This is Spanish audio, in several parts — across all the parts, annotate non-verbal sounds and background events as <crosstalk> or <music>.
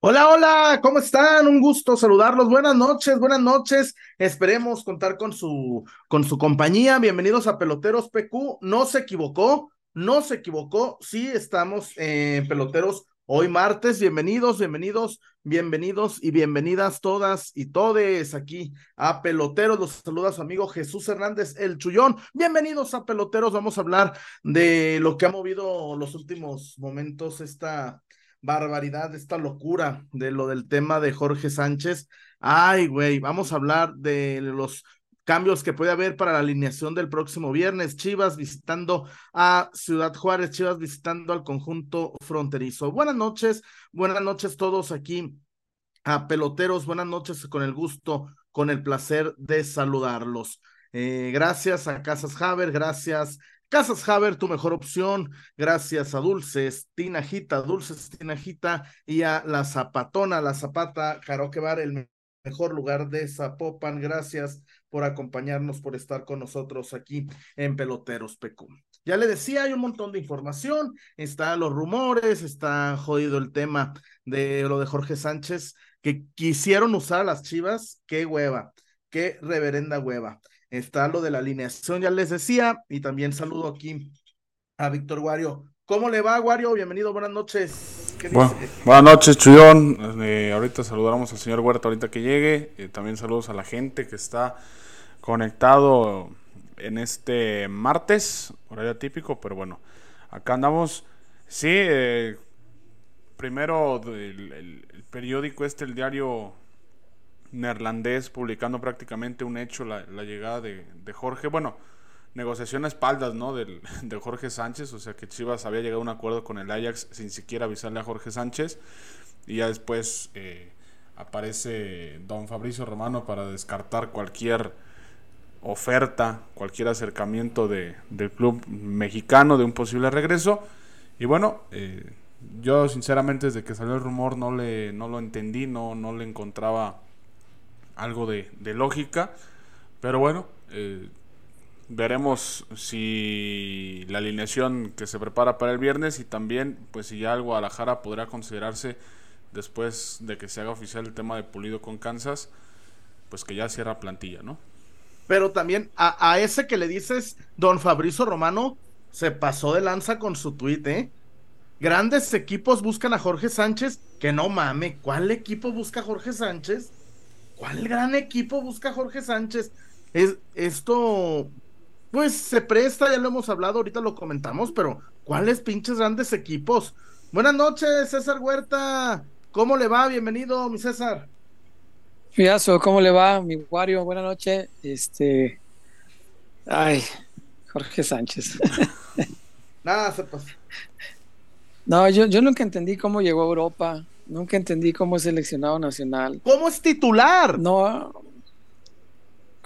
Hola, hola, ¿cómo están? Un gusto saludarlos. Buenas noches, buenas noches. Esperemos contar con su, con su compañía. Bienvenidos a Peloteros PQ. No se equivocó, no se equivocó. Sí, estamos en Peloteros hoy martes. Bienvenidos, bienvenidos, bienvenidos y bienvenidas todas y todes aquí a Peloteros. Los saluda su amigo Jesús Hernández, el Chullón. Bienvenidos a Peloteros. Vamos a hablar de lo que ha movido los últimos momentos esta barbaridad, esta locura de lo del tema de Jorge Sánchez. Ay, güey, vamos a hablar de los cambios que puede haber para la alineación del próximo viernes. Chivas visitando a Ciudad Juárez, Chivas visitando al conjunto fronterizo. Buenas noches, buenas noches todos aquí a peloteros, buenas noches con el gusto, con el placer de saludarlos. Eh, gracias a Casas Haber, gracias Casas Haber, tu mejor opción, gracias a Dulces, Tinajita, Dulces, Tinajita y a La Zapatona, La Zapata, Karaoke Bar, el mejor lugar de Zapopan. Gracias por acompañarnos, por estar con nosotros aquí en Peloteros PQ. Ya le decía, hay un montón de información, están los rumores, está jodido el tema de lo de Jorge Sánchez, que quisieron usar a las chivas, qué hueva, qué reverenda hueva está lo de la alineación, ya les decía, y también saludo aquí a Víctor Guario. ¿Cómo le va, Guario? Bienvenido, buenas noches. buenas noches, Chuyón. Eh, ahorita saludamos al señor Huerta ahorita que llegue. Eh, también saludos a la gente que está conectado en este martes, horario típico, pero bueno, acá andamos. Sí, eh, primero el, el, periódico este, el diario neerlandés publicando prácticamente un hecho, la, llegada de, Jorge. Bueno, negociación a espaldas, ¿no? Del, <laughs> de Jorge Sánchez, o sea que Chivas había llegado a un acuerdo con el Ajax sin siquiera avisarle a Jorge Sánchez. Y ya después eh, aparece don Fabricio Romano para descartar cualquier oferta, cualquier acercamiento de, del club mexicano de un posible regreso. Y bueno, eh, yo sinceramente desde que salió el rumor no, le, no lo entendí, no, no le encontraba algo de, lógica. Pero bueno, eh, veremos si la alineación que se prepara para el viernes y también pues si ya el Guadalajara podrá considerarse después de que se haga oficial el tema de Pulido con Kansas, pues que ya cierra plantilla, ¿no? Pero también a, a ese que le dices, don Fabrizio Romano, se pasó de lanza con su tuit, ¿eh? Grandes equipos buscan a Jorge Sánchez, que no mame, ¿cuál equipo busca a Jorge Sánchez? ¿Cuál gran equipo busca Jorge Sánchez? Es, esto, pues se presta, ya lo hemos hablado, ahorita lo comentamos, pero ¿cuáles pinches grandes equipos? Buenas noches, César Huerta. ¿Cómo le va? Bienvenido, mi César. Fiazo, ¿cómo le va, mi Wario? Buenas noches. Este. Ay, Jorge Sánchez. <laughs> Nada, se pasó. No, yo, yo nunca entendí cómo llegó a Europa. Nunca entendí cómo es seleccionado nacional. ¿Cómo es titular? No.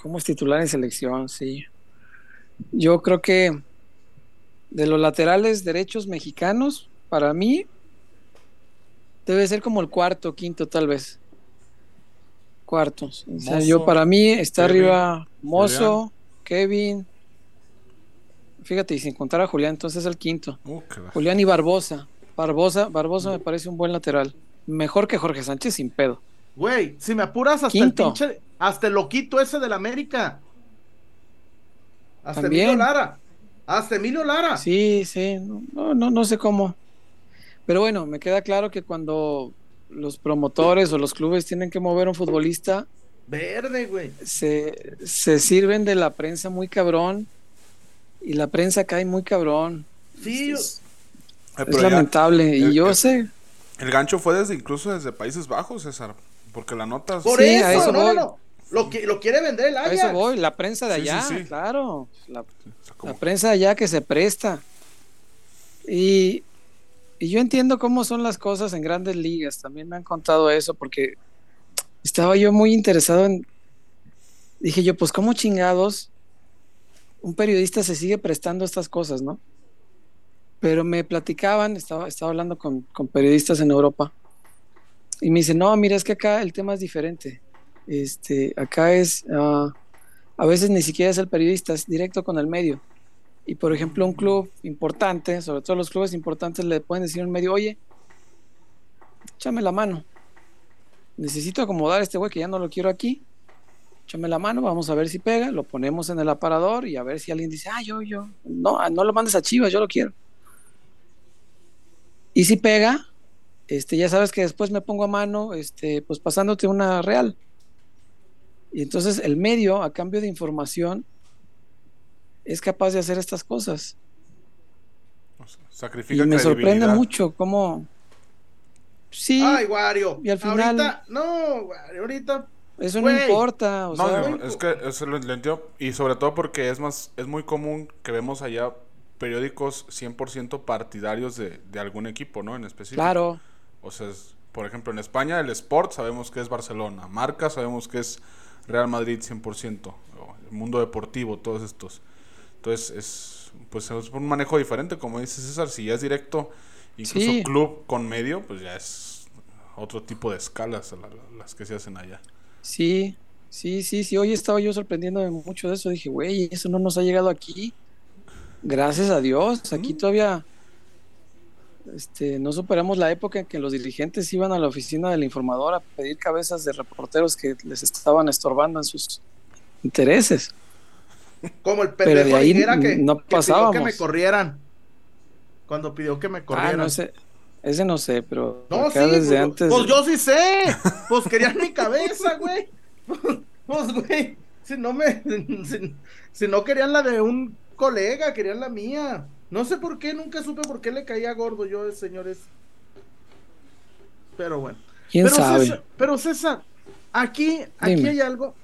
¿Cómo es titular en selección? Sí. Yo creo que de los laterales derechos mexicanos, para mí, debe ser como el cuarto, quinto, tal vez. Cuartos. O sea, yo para mí está arriba Mozo, Kevin. Fíjate, y sin contar a Julián, entonces es el quinto. Uh, Julián y Barbosa. Barbosa, Barbosa me parece un buen lateral mejor que Jorge Sánchez sin pedo. Güey, si me apuras hasta el pinche, hasta el loquito ese del América. Hasta Emilio Lara. Hasta Emilio Lara. Sí, sí, no, no, no sé cómo. Pero bueno, me queda claro que cuando los promotores o los clubes tienen que mover a un futbolista. Verde, güey. Se, se sirven de la prensa muy cabrón. Y la prensa cae muy cabrón. Sí, es, lamentable. y yo sé. El gancho fue desde incluso desde Países Bajos, César. Porque la nota. Por eso, no, no, Lo, que, lo quiere vender el Ajax. A eso voy, la prensa de allá, claro. La, prensa de allá que se presta. Y, y yo entiendo cómo son las cosas en grandes ligas. También me han contado eso porque estaba yo muy interesado en. Dije yo, pues, ¿cómo chingados un periodista se sigue prestando estas cosas, no? Pero me platicaban, estaba, estaba hablando con, periodistas en Europa, y me dicen, no, mira, es que acá el tema es diferente. Este, acá es, ah, a veces ni siquiera es el periodista, es directo con el medio. Y por ejemplo, un club importante, sobre todo los clubes importantes, le pueden decir un medio, oye, échame la mano. necesito acomodar a este güey que ya no lo quiero aquí. Échame la mano, vamos a ver si pega, lo ponemos en el aparador y a ver si alguien dice, ah, yo, yo, no, no lo mandes a Chivas, yo lo quiero. Y si pega, este, ya sabes que después me pongo a mano, este, pues pasándote una real. Y entonces el medio, a cambio de información, es capaz de hacer estas cosas. sacrifica y me sorprende mucho cómo. Sí. Ay, Wario. Y al final. Ahorita, no, ahorita. Eso no importa. no, es que eso lo entiendo. Y sobre todo porque es más, es muy común que vemos allá periódicos 100% partidarios de, de, algún equipo, ¿no? En específico. Claro. O sea, por ejemplo, en España el Sport sabemos que es Barcelona, Marca sabemos que es Real Madrid 100%, el mundo deportivo, todos estos. Entonces, es, pues, es un manejo diferente, como dice César, si ya es directo, incluso club con medio, pues ya es otro tipo de escalas las que se hacen allá. Sí, sí, sí, sí. Hoy estaba yo sorprendiéndome mucho de eso. Dije, güey, eso no nos ha llegado aquí. Gracias a Dios. Aquí todavía este, no superamos la época en que los dirigentes iban a la oficina del informador a pedir cabezas de reporteros que les estaban estorbando en sus intereses. Como el pendejo Pero de ahí que, no pasábamos. que me corrieran. Cuando pidió que me ah, corrieran. no, ese, ese no sé, pero no, sí, desde pues, antes. Pues yo sí sé. Pues querían mi <laughs> cabeza, güey. Pues, güey, si no me. si no querían la de un colega, querían la mía. No sé por qué, nunca supe por qué le caía gordo yo, señores. Pero bueno. ¿Quién pero sabe? César, pero César, aquí, aquí hay algo.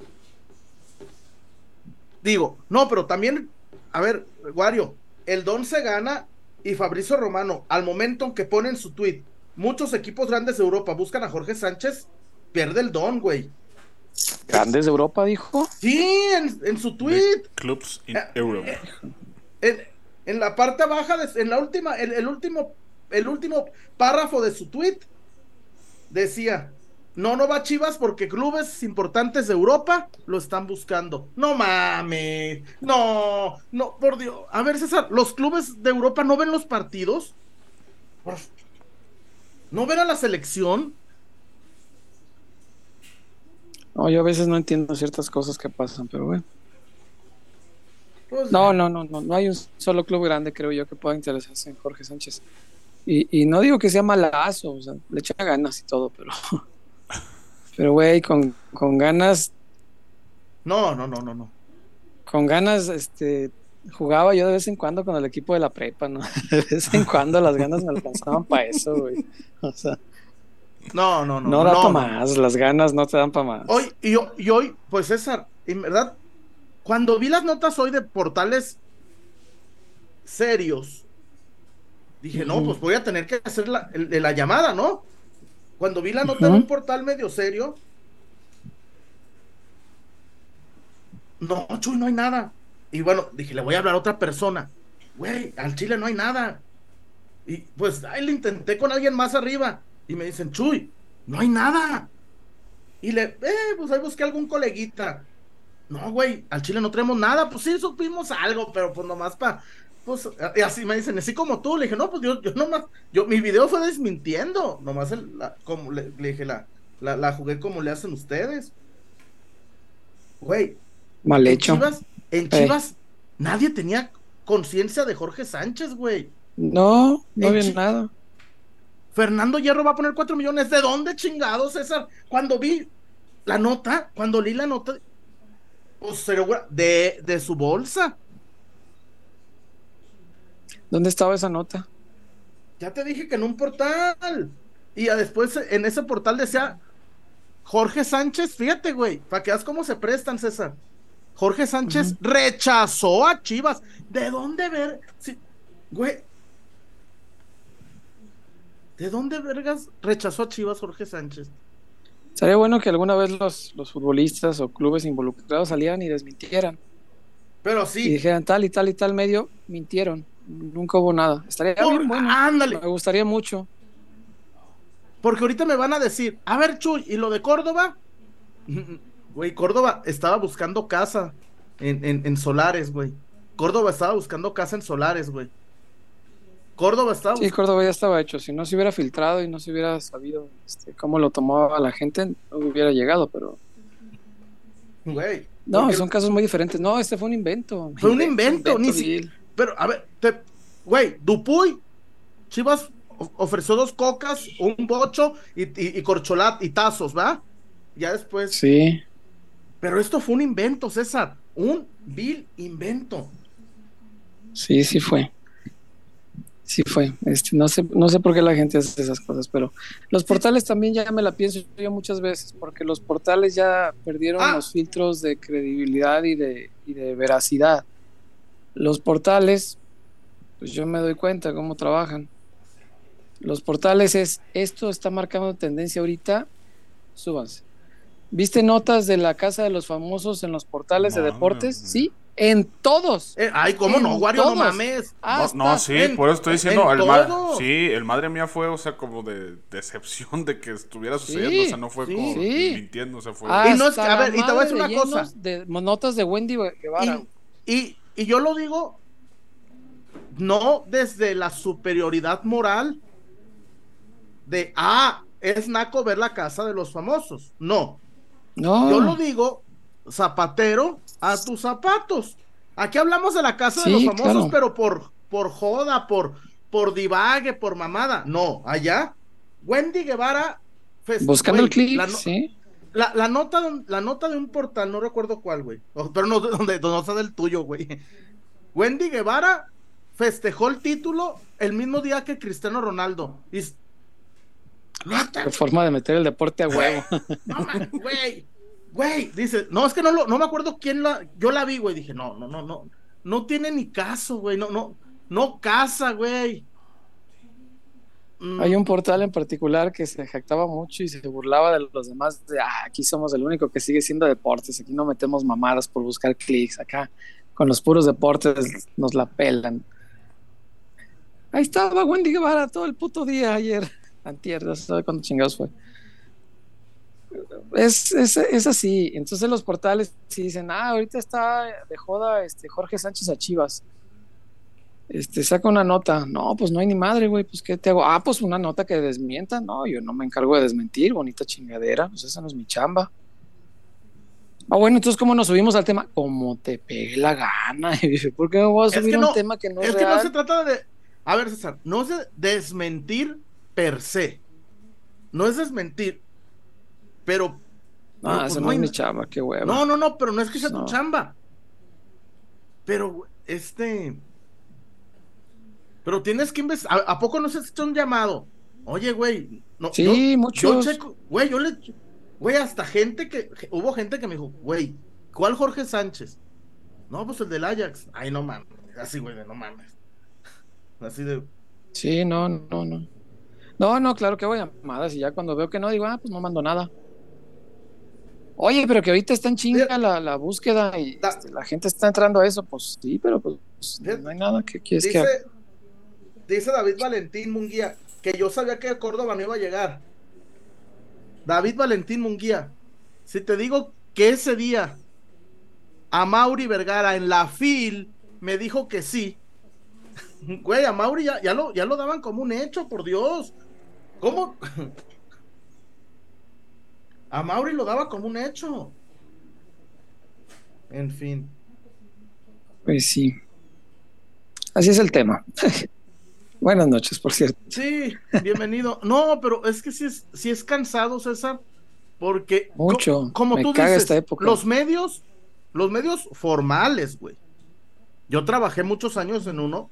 Digo, no, pero también, a ver, Wario, el Don se gana y Fabricio Romano, al momento en que ponen su tweet, muchos equipos grandes de Europa buscan a Jorge Sánchez, pierde el Don, güey. ¿Grandes de Europa, dijo? Sí, en, su tweet. clubs in Europe. Eh, en la parte baja, de, en la última, el, el, último, el último párrafo de su tweet decía, no, no va Chivas porque clubes importantes de Europa lo están buscando. No mames, no, no, por Dios. A ver, César, ¿los clubes de Europa no ven los partidos? ¿No ven a la selección? No, yo a veces no entiendo ciertas cosas que pasan, pero bueno. Pues, no, no, no, no, no hay un solo club grande, creo yo, que pueda interesarse en Jorge Sánchez. Y, y no digo que sea malazo, o sea, le echa ganas y todo, pero. <laughs> Pero, güey, con, con ganas. No, no, no, no, no. Con ganas, este. Jugaba yo de vez en cuando con el equipo de la prepa, ¿no? <laughs> De vez en cuando las ganas me alcanzaban para eso, güey. O sea. No, no, no. No da para más, las ganas no te dan para más. Hoy, y, y hoy, pues César, en verdad, cuando vi las notas hoy de portales serios, dije, no, pues voy a tener que hacer la, la llamada, ¿no? Cuando vi la nota de un portal medio serio, no, Chuy, no hay nada. Y bueno, dije, le voy a hablar a otra persona. Güey, al Chile no hay nada. Y pues ahí le intenté con alguien más arriba. Y me dicen, Chuy, no hay nada. Y le, eh, pues ahí busqué algún coleguita. No, güey, al Chile no tenemos nada. Pues sí, supimos algo, pero pues nomás para. Pues y así me dicen, así como tú. Le dije, no, pues yo, yo nomás. Yo, mi video fue desmintiendo. Nomás como le, dije, la, la, jugué como le hacen ustedes. Güey. Mal hecho. En Chivas, en Chivas nadie tenía conciencia de Jorge Sánchez, güey. No, no había nada. Fernando Hierro va a poner cuatro millones. ¿De dónde chingados, César? Cuando vi la nota, cuando leí la nota, pues, de, de su bolsa. ¿Dónde estaba esa nota? Ya te dije que en un portal. Y después en ese portal decía Jorge Sánchez, fíjate, güey, para que veas cómo se prestan, César. Jorge Sánchez rechazó a Chivas. ¿De dónde ver? güey. ¿De dónde vergas rechazó a Chivas Jorge Sánchez? Sería bueno que alguna vez los, los futbolistas o clubes involucrados salieran y desmintieran. Pero sí. Y dijeran tal y tal y tal medio, mintieron. Nunca hubo nada. Estaría bien bueno. Ándale. Me gustaría mucho. Porque ahorita me van a decir, a ver, Chuy, ¿y lo de Córdoba? <laughs> Güey, Córdoba estaba buscando casa en, en, en Solares, güey. Córdoba estaba buscando casa en Solares, güey. Córdoba estaba. Sí, Córdoba ya estaba hecho. Si no se hubiera filtrado y no se hubiera sabido este, cómo lo tomaba la gente, no hubiera llegado, pero. Güey. No, son casos muy diferentes. No, este fue un invento. Fue un invento, ni si... Pero, a ver, güey, Dupuy, Chivas ofreció dos cocas, un bocho y, y, corcholat y tazos, ¿va? Ya después. Sí. Pero esto fue un invento, César. Un vil invento. Sí, sí fue. Sí fue. Este, no sé, no sé por qué la gente hace esas cosas, pero los portales también ya me la pienso yo muchas veces, porque los portales ya perdieron ah. los filtros de credibilidad y de, y de veracidad. Los portales, pues yo me doy cuenta cómo trabajan. Los portales es, esto está marcando tendencia ahorita, súbanse. ¿Viste notas de la Casa de los Famosos en los portales de deportes? Sí, en todos. Eh, ay, ¿cómo no, Wario? No mames. No, sí, por eso estoy diciendo. El sí, el madre mía fue, o sea, como de decepción de que estuviera sucediendo. o sea, no fue como mintiendo, o sea, fue. y no es que, a ver, y te voy a decir una cosa. De, notas de Wendy Guevara. Y, y yo lo digo, no desde la superioridad moral de, ah, es naco ver la casa de los famosos. No, yo lo digo, zapatero a tus zapatos. Aquí hablamos de la casa de los famosos, pero por, por joda, por, por divague, por mamada. No, allá, Wendy Guevara. Buscando el clip, la, la, nota, la nota de un portal, no recuerdo cuál, güey. Pero no, <laughs> donde, no está del tuyo, güey. Wendy Guevara festejó el título el mismo día que Cristiano Ronaldo. Y Qué forma de meter el deporte a huevo. <laughs> No, güey. Güey, dice, no, es que no, lo, no me acuerdo quién la. Yo la vi, güey. Dije, no, no, no, no. No tiene ni caso, güey. No, no, no casa, güey. Mm. Hay un portal en particular que se jactaba mucho y se burlaba de los demás. De, ah, aquí somos el único que sigue siendo deportes. Aquí no metemos mamadas por buscar clics. Acá, con los puros deportes, nos la pelan. Ahí estaba Wendy Guevara todo el puto día ayer <laughs> antier, no sé cuándo chingados fue. Es, es, es, así. Entonces los portales si dicen, ah, ahorita está de joda este Jorge Sánchez a Chivas. Este, saca una nota. No, pues no hay ni madre, güey. Pues, ¿qué te hago? Ah, pues una nota que desmienta. No, yo no me encargo de desmentir. Bonita chingadera. Pues esa no es mi chamba. Ah, bueno, entonces, ¿cómo nos subimos al tema? Como te pegue la gana. <laughs> ¿Por qué me voy a subir un tema que no es, es que no se trata de. A ver, César, no es de desmentir per se. No es desmentir, pero. Ah, pues no, es mi chamba, qué hueva. No, no, no, pero no es que sea tu chamba. Pero, este. Pero tienes que investigar. ¿A, poco no se ha hecho un llamado? Oye, güey. No, sí, mucho. Güey, yo le. Güey, hasta gente que. Hubo gente que me dijo, güey, ¿cuál Jorge Sánchez? No, pues el del Ajax. Ay, no mames. Así, güey, no mames. <laughs> Así de. Sí, no, no, no. No, no, claro que voy a llamadas y ya cuando veo que no, digo, ah, pues no mando nada. Oye, pero que ahorita está en chinga la, la búsqueda y este, la gente está entrando a eso, pues sí, pero pues no hay nada que quieres dice, que Dice David Valentín Munguía que yo sabía que Córdoba no iba a llegar. David Valentín Munguía, si te digo que ese día a Mauri Vergara en la FIL me dijo que sí, <laughs> güey, a Mauri ya, ya, lo, ya lo daban como un hecho, por Dios. ¿Cómo? <laughs> A Mauri lo daba como un hecho. En fin. Pues sí. Así es el tema. <laughs> Buenas noches, por cierto. Sí, bienvenido. No, pero es que sí es, sí es cansado, César, porque mucho. como tú dices, esta época. los medios, los medios formales, güey. Yo trabajé muchos años en uno.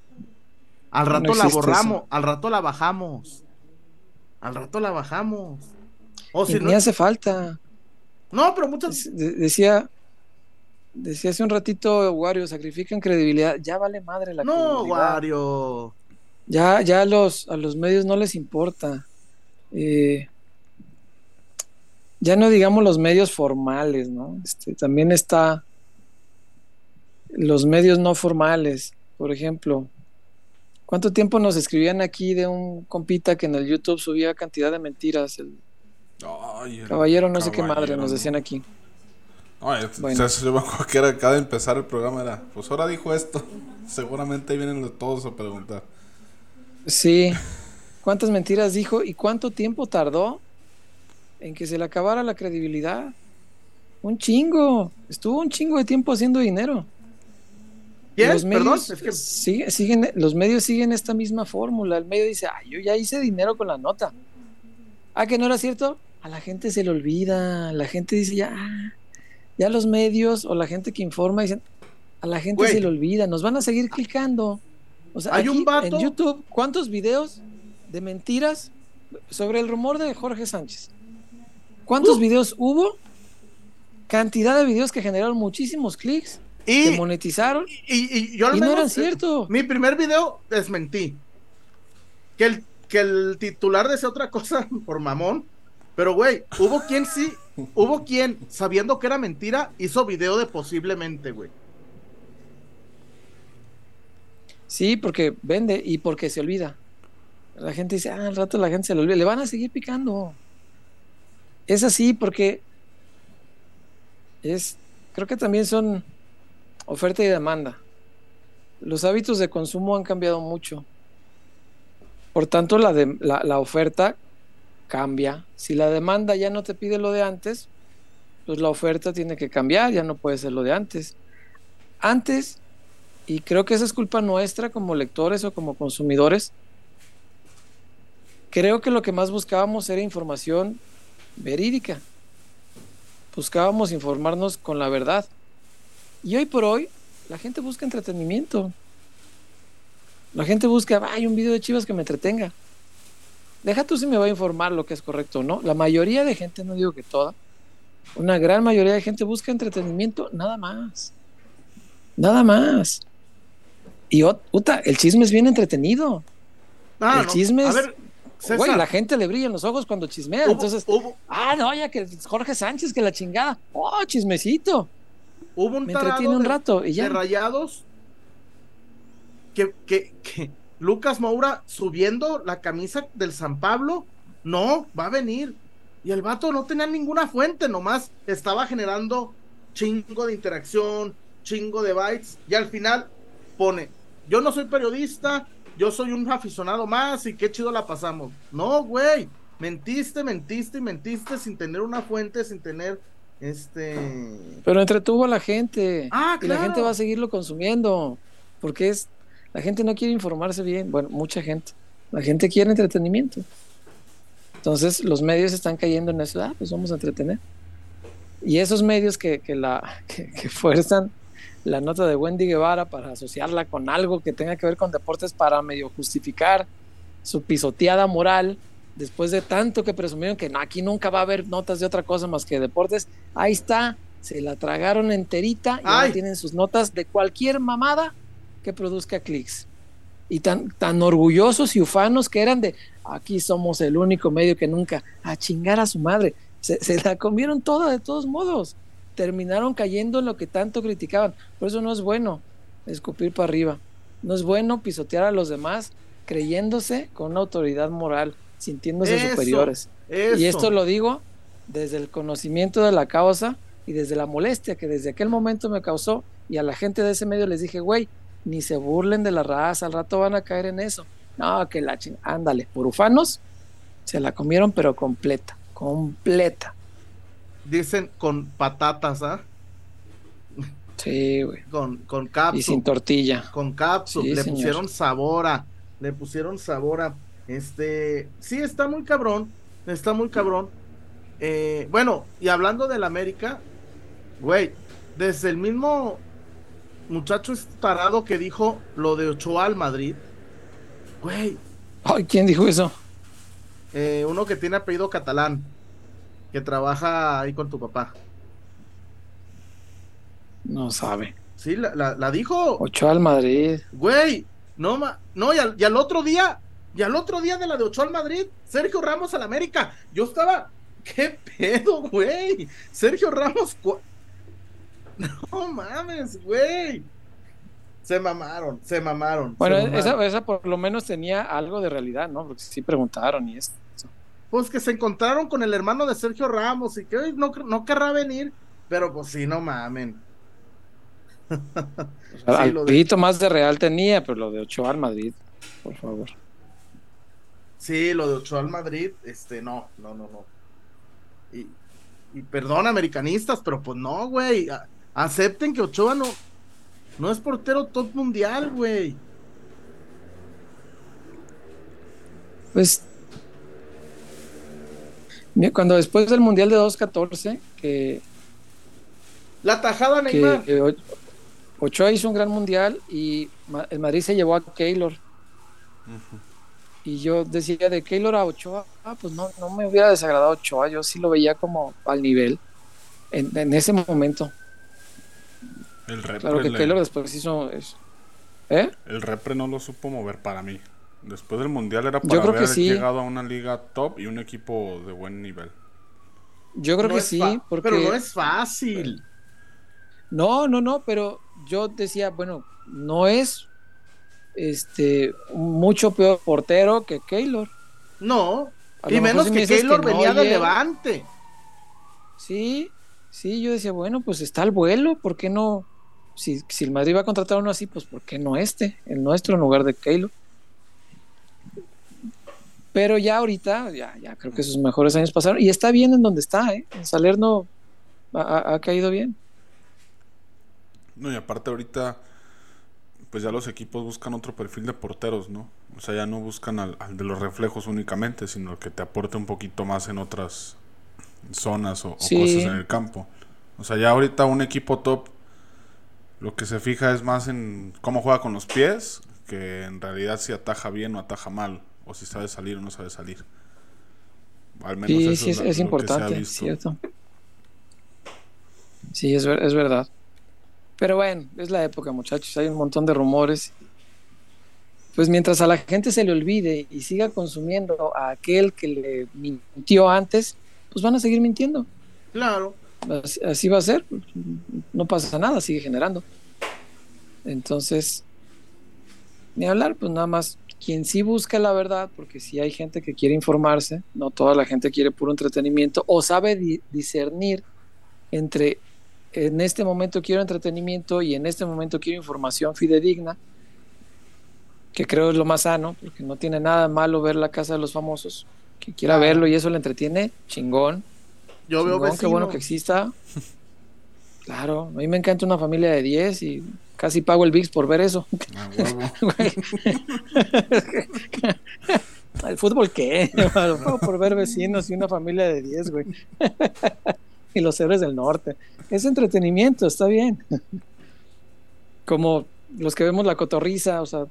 Al rato la borramos, al rato la bajamos. Al rato la bajamos. O si no... hace falta. No, pero muchas. decía, decía hace un ratito, Wario, sacrifican credibilidad. Ya vale madre la no, Wario. Ya, ya a los, a los medios no les importa. Eh, ya no digamos los medios formales, ¿no? Este, también está los medios no formales, por ejemplo. ¿Cuánto tiempo nos escribían aquí de un compita que en el YouTube subía cantidad de mentiras? El caballero, no sé qué madre, nos decían aquí. bueno. yo me acuerdo que era acá de empezar el programa, era, pues ahora dijo esto. <laughs> Seguramente ahí vienen todos a preguntar. Sí. ¿Cuántas mentiras dijo y cuánto tiempo tardó en que se le acabara la credibilidad? Un chingo. Estuvo un chingo de tiempo haciendo dinero. Los medios, siguen, los medios siguen esta misma fórmula. El medio dice, ay, yo ya hice dinero con la nota. Ah, que no era cierto. A la gente se le olvida. La gente dice, ya, ya los medios o la gente que informa dicen, a la gente se le olvida. Nos van a seguir clicando. O sea, Hay un vato... en YouTube, ¿cuántos videos de mentiras sobre el rumor de Jorge Sánchez? ¿Cuántos videos hubo? Cantidad de videos que generaron muchísimos clics y, monetizaron. Y, yo no eran cierto. Mi primer video desmentí. Que el, que el titular decía otra cosa <laughs> por mamón. Pero, güey, hubo quien sí, hubo quien, sabiendo que era mentira, hizo video de posiblemente, güey. Sí, porque vende y porque se olvida. La gente dice, ah, al rato la gente se le olvida. Le van a seguir picando. Es así porque es, creo que también son Oferta y demanda. Los hábitos de consumo han cambiado mucho. Por tanto, la, de, la, oferta cambia. Si la demanda ya no te pide lo de antes, pues la oferta tiene que cambiar, ya no puede ser lo de antes. Antes, y creo que esa es culpa nuestra como lectores o como consumidores, creo que lo que más buscábamos era información verídica. Buscábamos informarnos con la verdad. Y hoy por hoy, la gente busca entretenimiento. La gente busca, hay un video de Chivas que me entretenga. Deja tú si me va a informar lo que es correcto o no. La mayoría de gente, no digo que toda, una gran mayoría de gente busca entretenimiento, nada más. Nada más. Y puta, el chisme es bien entretenido. Ah, el chisme es. Güey, la gente le brilla en los ojos cuando chismea. Entonces, ah, no, ya que Jorge Sánchez, que la chingada. Oh, chismecito. Hubo un un rato y ya. de rayados que, que, Lucas Moura subiendo la camisa del San Pablo, no, va a venir. Y el vato no tenía ninguna fuente, nomás estaba generando chingo de interacción, chingo de bytes, y al final pone, yo no soy periodista, yo soy un aficionado más y qué chido la pasamos. No, güey, mentiste, mentiste y mentiste sin tener una fuente, sin tener este. Pero entretuvo a la gente. Ah, Y la gente va a seguirlo consumiendo. Porque es. La gente no quiere informarse bien. Bueno, mucha gente. La gente quiere entretenimiento. Entonces, los medios están cayendo en eso. Ah, pues vamos a entretener. Y esos medios que, la, <laughs> que fuerzan la nota de Wendy Guevara para asociarla con algo que tenga que ver con deportes para medio justificar su pisoteada moral después de tanto que presumieron que aquí nunca va a haber notas de otra cosa más que deportes, ahí está, se la tragaron enterita y ahora tienen sus notas de cualquier mamada que produzca clics. Y tan, tan orgullosos y ufanos que eran de aquí somos el único medio que nunca, a chingar a su madre. Se, se la comieron toda de todos modos. Terminaron cayendo en lo que tanto criticaban. Por eso no es bueno escupir para arriba. No es bueno pisotear a los demás creyéndose con una autoridad moral sintiéndose superiores. Y esto lo digo desde el conocimiento de la causa y desde la molestia que desde aquel momento me causó y a la gente de ese medio les dije, güey, ni se burlen de la raza, al rato van a caer en eso. No, que la ching... ándale, por ufanos se la comieron pero completa, completa. Dicen con patatas, ¿ah? Sí, güey. Con, con. Y sin tortilla. Con cápsula. le pusieron sabor a. Le pusieron sabor a. Este, sí, está muy cabrón, está muy cabrón. Eh, bueno, y hablando del América, güey, desde el mismo muchacho estarado que dijo lo de Ochoa al Madrid, güey. Ay, ¿quién dijo eso? Eh, uno que tiene apellido catalán, que trabaja ahí con tu papá. No sabe. Sí, la, dijo. Ochoa al Madrid. Güey, no, no, y al otro día y al otro día de la de Ochoa al Madrid, Sergio Ramos al América. Yo estaba, ¿qué pedo, güey? Sergio Ramos. <laughs> No mames, güey. Se mamaron, se mamaron. Bueno, Esa, por lo menos tenía algo de realidad, ¿no? Porque sí preguntaron y eso. Pues que se encontraron con el hermano de Sergio Ramos y que hoy no, no querrá venir, pero pues sí, no mamen. <laughs> sí, más de real tenía, pero lo de Ochoa al Madrid, por favor. Sí, lo de Ochoa al Madrid, este, no, no, no, no. Y, y perdón, americanistas, pero pues no, güey. Acepten que Ochoa no, no es portero top mundial, güey. Pues cuando después del Mundial de 2014, que... La tajada Neymar. Ochoa hizo un gran Mundial y el Madrid se llevó a Keylor. Y yo decía de Keylor a Ochoa, ah, pues no, no me hubiera desagradado Ochoa, yo sí lo veía como al nivel en, ese momento. El repre claro que Keylor después hizo. ¿Eh? El repre no lo supo mover para mí. Después del Mundial era para haber llegado a una liga top y un equipo de buen nivel. Yo creo que sí, porque... pero no es fácil. No, no, no, pero yo decía, bueno, no es este mucho peor portero que Keylor. No, y menos que Keylor venía de Levante. Sí, sí, yo decía, bueno, pues está al vuelo, ¿por qué no? Si, si el Madrid va a contratar a uno así, pues ¿por qué no este, el nuestro, en lugar de Keylor? Pero ya ahorita, ya, ya creo que sus mejores años pasaron. Y está bien en donde está, ¿eh? En Salerno ha, caído bien. No, y aparte ahorita, pues ya los equipos buscan otro perfil de porteros, ¿no? O sea, ya no buscan al, de los reflejos únicamente, sino que te aporte un poquito más en otras zonas o, cosas en el campo. O sea, ya ahorita un equipo top lo que se fija es más en cómo juega con los pies que en realidad si ataja bien o ataja mal o si sabe salir o no sabe salir. Al menos sí, sí, es, importante, cierto. Sí, es, es verdad. Pero bueno, es la época, muchachos. Hay un montón de rumores. Pues mientras a la gente se le olvide y siga consumiendo a aquel que le mintió antes, pues van a seguir mintiendo. Claro. Así va a ser. No pasa nada, sigue generando. Entonces, ni hablar, pues nada más quien sí busca la verdad, porque sí hay gente que quiere informarse, no toda la gente quiere puro entretenimiento, o sabe discernir entre en este momento quiero entretenimiento y en este momento quiero información fidedigna, que creo es lo más sano, porque no tiene nada malo ver la casa de los famosos, que quiera verlo y eso le entretiene, chingón. Yo veo veo qué bueno que exista. Claro, a mí me encanta una familia de 10 y casi pago el VIX por ver eso. Ah, <laughs> <laughs> ¿El fútbol qué? por ver vecinos y una familia de 10, güey. <laughs> y los héroes del norte. Es entretenimiento, está bien. Como los que vemos la cotorriza, o sea,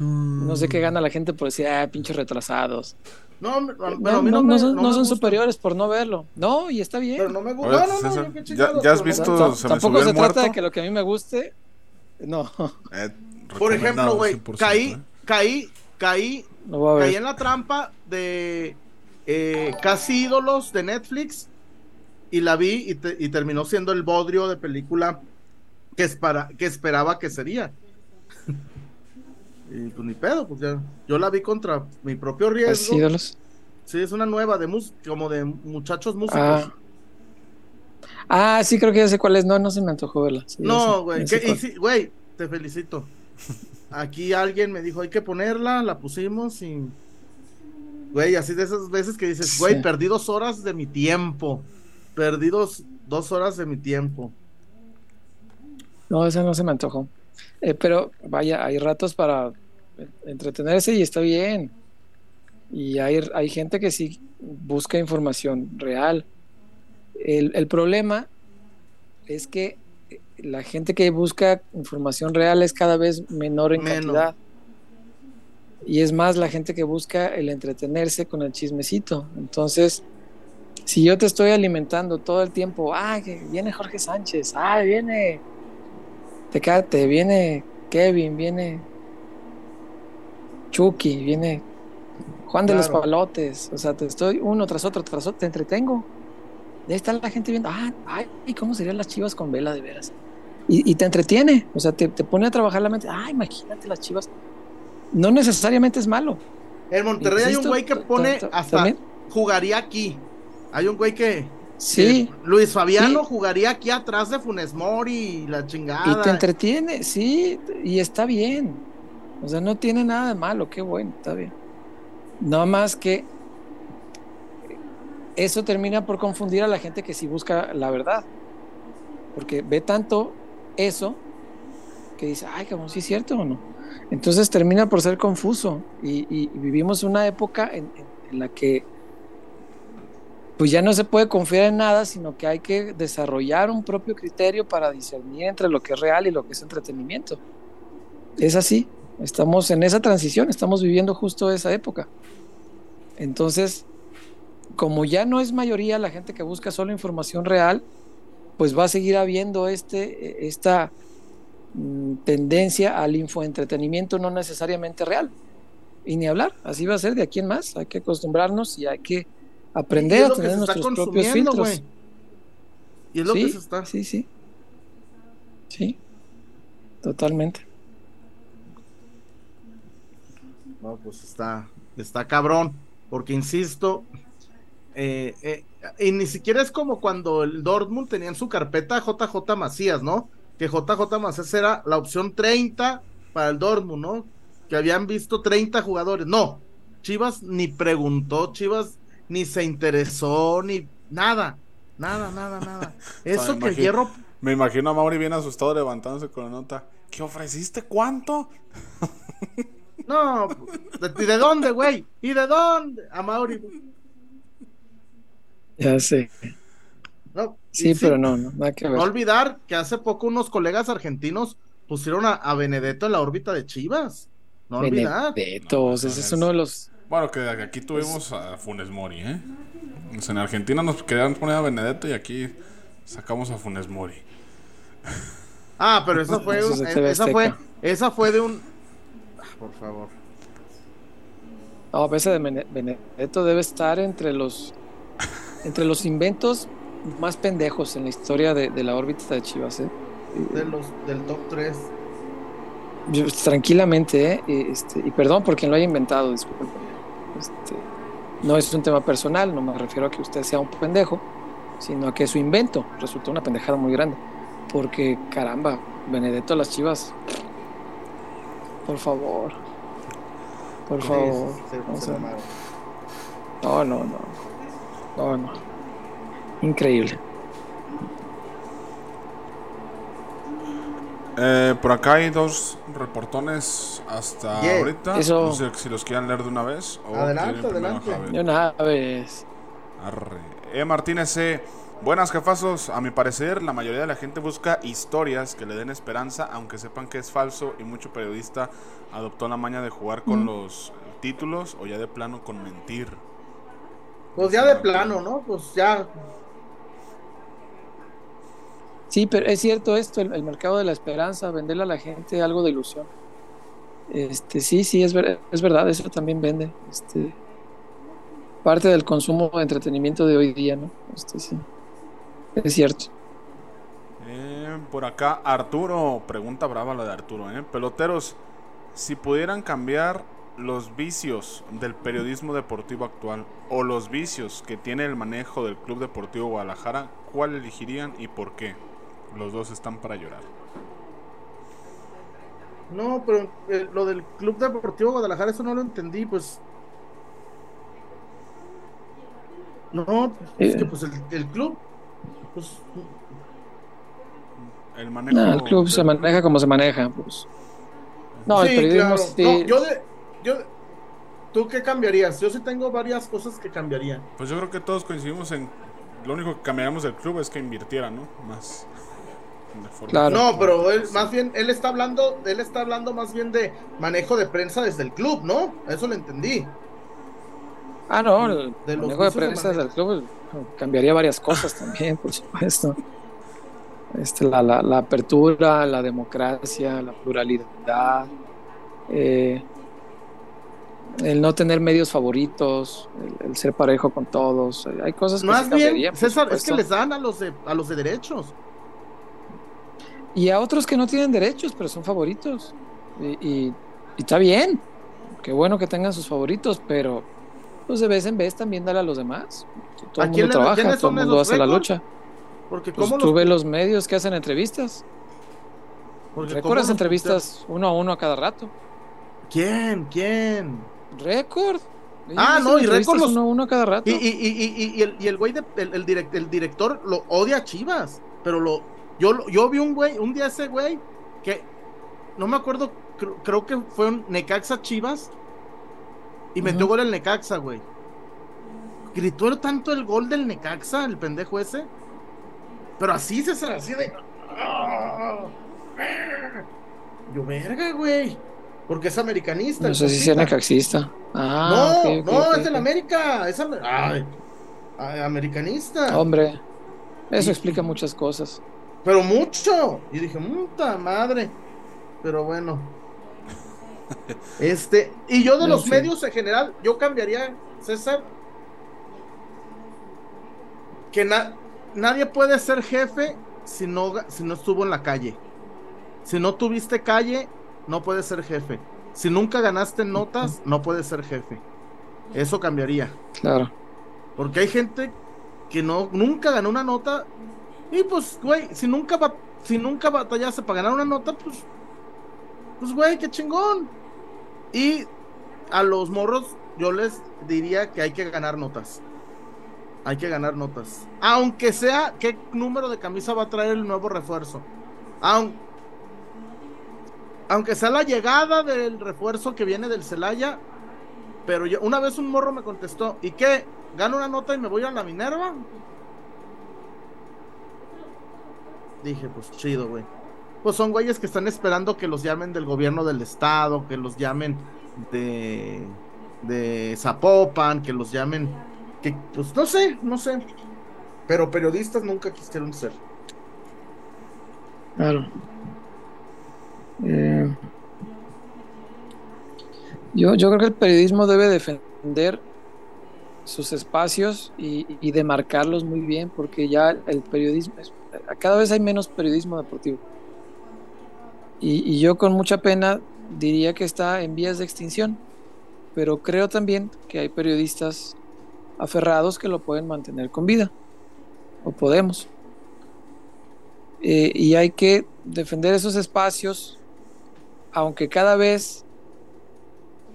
no sé qué gana la gente por decir, ah, pinches retrasados. No, no, son, superiores por no verlo. No, y está bien. Pero no me gusta. ya, has visto. tampoco se trata de que lo que a mí me guste. No. Eh, por ejemplo, güey, caí, ¿eh? caí, caí, caí en la trampa de eh, Casi ídolos de Netflix y la vi y, terminó siendo el bodrio de película que, que esperaba que sería. Y pues ni pedo, pues ya. Yo la vi contra mi propio riesgo. Sí, es una nueva de como de muchachos músicos. Ah. ah. sí, creo que ya sé cuál es. No, no se me antojó verla. no, güey. Güey, te felicito. Aquí alguien me dijo, hay que ponerla, la pusimos y. Güey, así de esas veces que dices, güey, perdí dos horas de mi tiempo. Perdí dos, dos horas de mi tiempo. No, esa no se me antojó. Eh, pero vaya, hay ratos para entretenerse y está bien. Y hay, hay gente que sí busca información real. El, problema es que la gente que busca información real es cada vez menor en cantidad. Y es más la gente que busca el entretenerse con el chismecito. Entonces, si yo te estoy alimentando todo el tiempo, ah, que viene Jorge Sánchez, ah, viene te viene Kevin, viene Chucky, viene Juan de los Palotes, o sea, te estoy uno tras otro, tras otro, te entretengo. De ahí está la gente viendo, ah, ay, ¿cómo serían las chivas con vela de veras? Y, te entretiene, o sea, te, pone a trabajar la mente, ah, imagínate las chivas. No necesariamente es malo. En Monterrey hay un güey que pone hasta jugaría aquí. Hay un güey que Sí. Luis Fabiano jugaría aquí atrás de Funes Mori y la chingada. Y te entretiene, sí, y está bien. O sea, no tiene nada de malo, qué bueno, está bien. No más que eso termina por confundir a la gente que sí busca la verdad. Porque ve tanto eso que dice, ay, cabrón, sí es cierto o no. Entonces termina por ser confuso y, vivimos una época en, la que pues ya no se puede confiar en nada, sino que hay que desarrollar un propio criterio para discernir entre lo que es real y lo que es entretenimiento. Es así, estamos en esa transición, estamos viviendo justo esa época. Entonces, como ya no es mayoría la gente que busca solo información real, pues va a seguir habiendo este, esta mm, tendencia al infoentretenimiento no necesariamente real. Y ni hablar, así va a ser de aquí en más. Hay que acostumbrarnos y hay que aprender a tener nuestros propios filtros. Y es lo que se está. Sí, sí. Sí, totalmente. No, pues está, está cabrón, porque insisto, eh, eh, y ni siquiera es como cuando el Dortmund tenía en su carpeta JJ Macías, ¿no? Que JJ Macías era la opción 30 para el Dortmund, ¿no? Que habían visto 30 jugadores. No, Chivas ni preguntó, Chivas ni se interesó, ni nada, nada, nada, nada. <laughs> Eso que el hierro. Me imagino a Mauri bien asustado levantándose con la nota. ¿Qué ofreciste? ¿Cuánto? <laughs> No, ¿y de dónde, güey? ¿Y de dónde? A Mauri. Ya sé. No, sí, pero no, no, nada que ver. No olvidar que hace poco unos colegas argentinos pusieron a, Benedetto en la órbita de Chivas. No olvidar. Benedetto, ese es uno de los. Bueno, que aquí tuvimos a Funes Mori, ¿eh? en Argentina nos quedaron poner a Benedetto y aquí sacamos a Funes Mori. Ah, pero eso fue, esa fue, esa fue de un, ah, por favor. No, a veces de Benedetto debe estar entre los entre los inventos más pendejos en la historia de, la órbita de Chivas. ¿eh? De los, del top 3. tranquilamente, ¿eh? este, y perdón por quien lo haya inventado, disculpen. Este, no es un tema personal, no me refiero a que usted sea un pendejo, sino a que su invento resultó una pendejada muy grande. Porque, caramba, Benedetto a las Chivas. Por favor. Por favor. no, no, no. No, no. Increíble. Eh, por acá hay dos reportones hasta ahorita. No sé si los quieran leer de una vez. adelante, adelante. De una vez. Arre. E. Martínez C. Buenas jefazos, a mi parecer la mayoría de la gente busca historias que le den esperanza, aunque sepan que es falso y mucho periodista adoptó la maña de jugar con los títulos o ya de plano con mentir. Pues ya de plano, ¿no? Pues ya. Sí, pero es cierto esto, el, mercado de la esperanza, venderle a la gente algo de ilusión. Este, sí, sí, es, es verdad, eso también vende. Este, parte del consumo de entretenimiento de hoy día, ¿no? Este, sí, es cierto. Eh, por acá, Arturo, pregunta brava la de Arturo, ¿eh? Peloteros, si pudieran cambiar los vicios del periodismo deportivo actual o los vicios que tiene el manejo del Club Deportivo Guadalajara, ¿cuál elegirían y por qué? Los dos están para llorar. No, pero eh, lo del Club Deportivo Guadalajara, eso no lo entendí, pues. No, es que pues el, club, pues. El manejo. el club se maneja como se maneja, pues. No, el periodismo. No, yo de, yo, ¿tú qué cambiarías? Yo sí tengo varias cosas que cambiaría. Pues yo creo que todos coincidimos en lo único que cambiaríamos del club es que invirtiera, ¿no? Más. No, pero él, más bien, él está hablando, él está hablando más bien de manejo de prensa desde el club, ¿no? Eso lo entendí. Ah, no, el manejo de prensa desde el club cambiaría varias cosas también, por supuesto. Este, la, la, la apertura, la democracia, la pluralidad, eh, el no tener medios favoritos, el, ser parejo con todos, hay cosas que Más bien, César, es que les dan a los de, a los de derechos. Y a otros que no tienen derechos, pero son favoritos. Y, está bien, qué bueno que tengan sus favoritos, pero pues de vez en vez también dale a los demás. Todo el mundo trabaja, todo el mundo hace la lucha. Porque pues tú ves los medios que hacen entrevistas. Recuerdas entrevistas uno a uno a cada rato. ¿Quién? ¿Quién? Récord. ah, no, y récord los. Uno, cada rato. Y, y, y, el, y el güey, de, el, el, el, director lo odia a Chivas. Pero lo. Yo, yo vi un güey, un día ese güey, que no me acuerdo, creo, que fue un Necaxa Chivas. Y metió gol el Necaxa, güey. Gritó tanto el gol del Necaxa, el pendejo ese. Pero así, se así de. Yo, verga, güey. Porque es americanista. No sé si es necaxista. Ah, no, no, es del América. Es ay, americanista. Hombre, eso explica muchas cosas. Pero mucho. Y dije, puta madre. Pero bueno. Este, y yo de los medios en general, yo cambiaría, César, que nadie puede ser jefe si no, si no estuvo en la calle. Si no tuviste calle, no puedes ser jefe. Si nunca ganaste notas, no puedes ser jefe. Eso cambiaría. Claro. Porque hay gente que no, nunca ganó una nota. Y pues, güey, si nunca, si nunca batallaste para ganar una nota, pues, pues, güey, qué chingón. Y a los morros, yo les diría que hay que ganar notas. Hay que ganar notas. Aunque sea qué número de camisa va a traer el nuevo refuerzo. Aunque aunque sea la llegada del refuerzo que viene del Celaya, pero yo, una vez un morro me contestó, ¿y qué? ¿Gano una nota y me voy a la Minerva? Dije, pues chido, güey. Pues son güeyes que están esperando que los llamen del gobierno del estado, que los llamen de de Zapopan, que los llamen que pues no sé, no sé. Pero periodistas nunca quisieron ser. Claro. Eh, yo, yo creo que el periodismo debe defender sus espacios y, demarcarlos muy bien, porque ya el periodismo, cada vez hay menos periodismo deportivo. Y, yo con mucha pena diría que está en vías de extinción, pero creo también que hay periodistas aferrados que lo pueden mantener con vida, o podemos. Eh, y hay que defender esos espacios aunque cada vez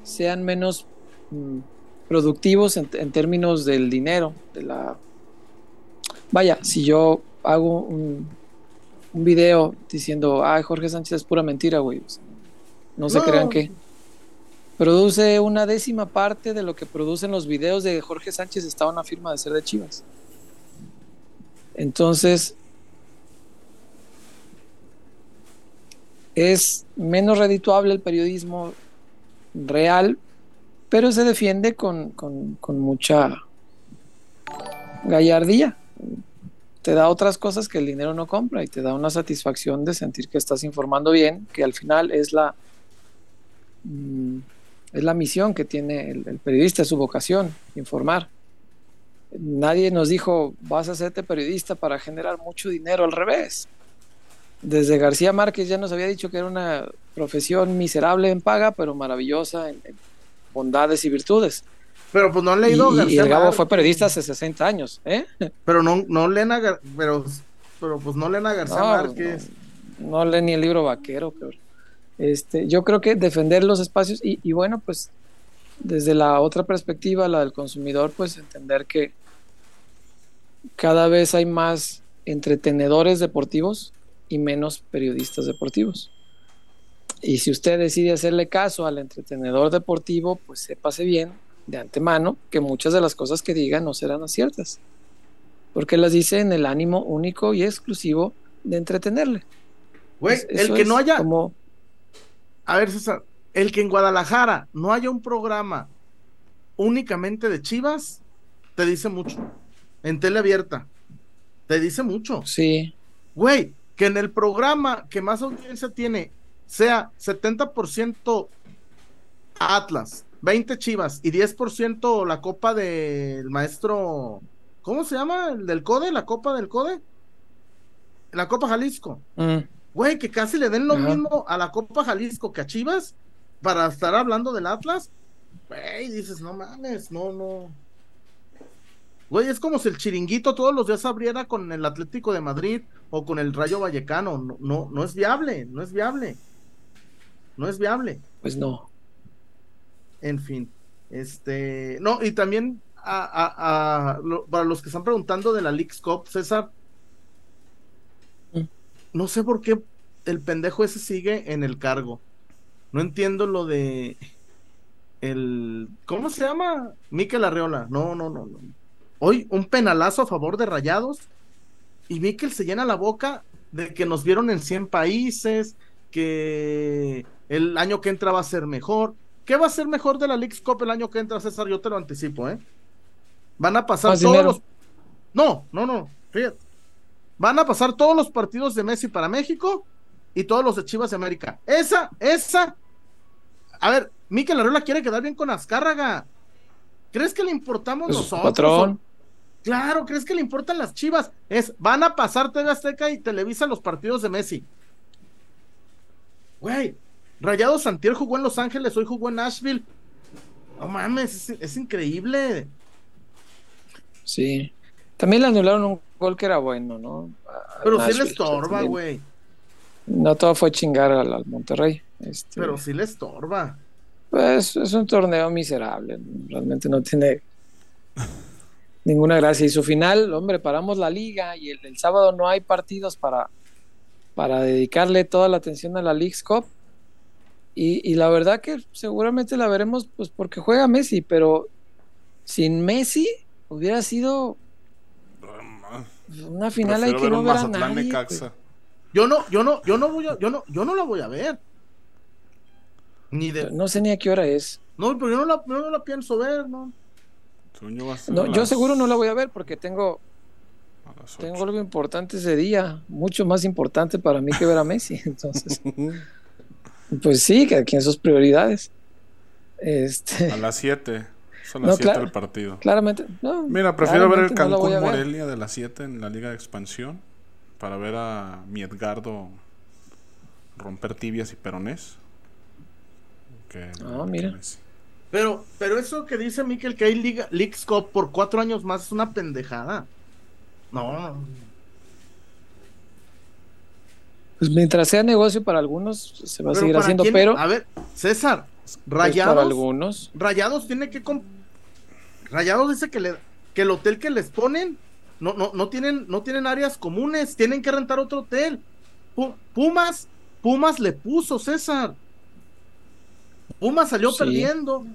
sean menos mm, productivos en, términos del dinero, de la... Vaya, si yo hago un, un video diciendo, ay, Jorge Sánchez es pura mentira, güey. no se crean que produce una décima parte de lo que producen los videos de Jorge Sánchez estaba una firma de ser de Chivas. Entonces, es menos redituable el periodismo real, pero se defiende con, mucha gallardía. Te da otras cosas que el dinero no compra y te da una satisfacción de sentir que estás informando bien, que al final es la, mm, es la misión que tiene el, periodista, su vocación, informar. Nadie nos dijo, vas a hacerte periodista para generar mucho dinero, al revés desde García Márquez ya nos había dicho que era una profesión miserable en paga, pero maravillosa en, bondades y virtudes. Pero pues no han leído y, García y el Gabo fue periodista hace 60 años, ¿eh? Pero no, no leen a, pero, pero pues no leen a García Márquez. No, leen ni el libro vaquero, pero este, yo creo que defender los espacios y, y bueno, pues desde la otra perspectiva, la del consumidor, pues entender que cada vez hay más entretenedores deportivos y menos periodistas deportivos. Y si usted decide hacerle caso al entretenedor deportivo, pues sépase bien de antemano que muchas de las cosas que diga no serán aciertas, porque las dice en el ánimo único y exclusivo de entretenerle. Güey, el que no haya... Como... A ver, César, el que en Guadalajara no haya un programa únicamente de Chivas, te dice mucho. En tele abierta, te dice mucho. Sí. Güey, que en el programa que más audiencia tiene sea 70% Atlas, 20 Chivas y 10% la copa del maestro, ¿cómo se llama? ¿El del CODE? ¿La copa del CODE? La Copa Jalisco. Mm. Güey, que casi le den lo mismo a la Copa Jalisco que a Chivas para estar hablando del Atlas. Güey, dices, no mames, no, no. Güey, es como si el chiringuito todos los días abriera con el Atlético de Madrid o con el Rayo Vallecano. No, no, no es viable, no es viable. No es viable. Pues no. En fin. Este, no, y también a, para los que están preguntando de la Leagues Cup, César, no sé por qué el pendejo ese sigue en el cargo. No entiendo lo de el ¿cómo se llama? Miquel Arreola. No, no, no, no. Hoy un penalazo a favor de Rayados y Miquel se llena la boca de que nos vieron en 100 países, que el año que entra va a ser mejor. ¿Qué va a ser mejor de la League Cup el año que entra, César? Yo te lo anticipo, ¿eh? Van a pasar todos los... No, no, no, fíjate. Van a pasar todos los partidos de Messi para México y todos los de Chivas de América. Esa, esa. A ver, Miquel Arreola quiere quedar bien con Azcárraga. ¿Crees que le importamos pues, nosotros? Patrón. Claro, ¿crees que le importan las Chivas? Es, van a pasar TV Azteca y Televisa los partidos de Messi. Güey, Rayado Santier jugó en Los Ángeles, hoy jugó en Nashville. No mames, es, increíble. Sí. También le anularon un gol que era bueno, ¿no? Pero sí le estorba, güey. No todo fue chingar al, Monterrey. Este. Pero sí le estorba. Pues es un torneo miserable. Realmente no tiene ninguna gracia. Y su final, hombre, paramos la liga y el, sábado no hay partidos para, para dedicarle toda la atención a la League's Cup. Y, la verdad que seguramente la veremos pues porque juega Messi, pero sin Messi hubiera sido una final ahí que no verá nadie. Pues. Yo no, yo no, yo no voy a, yo no, yo no la voy a ver. Ni de... No sé ni a qué hora es. No, pero yo no la, no la pienso ver, ¿no? yo seguro no la voy a ver porque tengo tengo algo importante ese día, mucho más importante para mí que ver a Messi. <laughs> Entonces, <laughs> pues sí, que aquí en sus prioridades. Este... A las 7. Son las 7 del partido. Claramente. Mira, prefiero ver el Cancún Morelia de las 7 en la Liga de Expansión para ver a mi Edgardo romper tibias y peronés. ah, mira. Pero, pero eso que dice Mikel que hay Liga, Cup por cuatro años más es una pendejada. No. Pues mientras sea negocio para algunos, se va a seguir haciendo, pero. A ver, César, pues Rayados. para algunos. Rayados tiene que. Rayados dice que, le, que el hotel que les ponen no, no, no, tienen, no tienen áreas comunes, tienen que rentar otro hotel. Pumas, Pumas le puso César. Pumas salió perdiendo.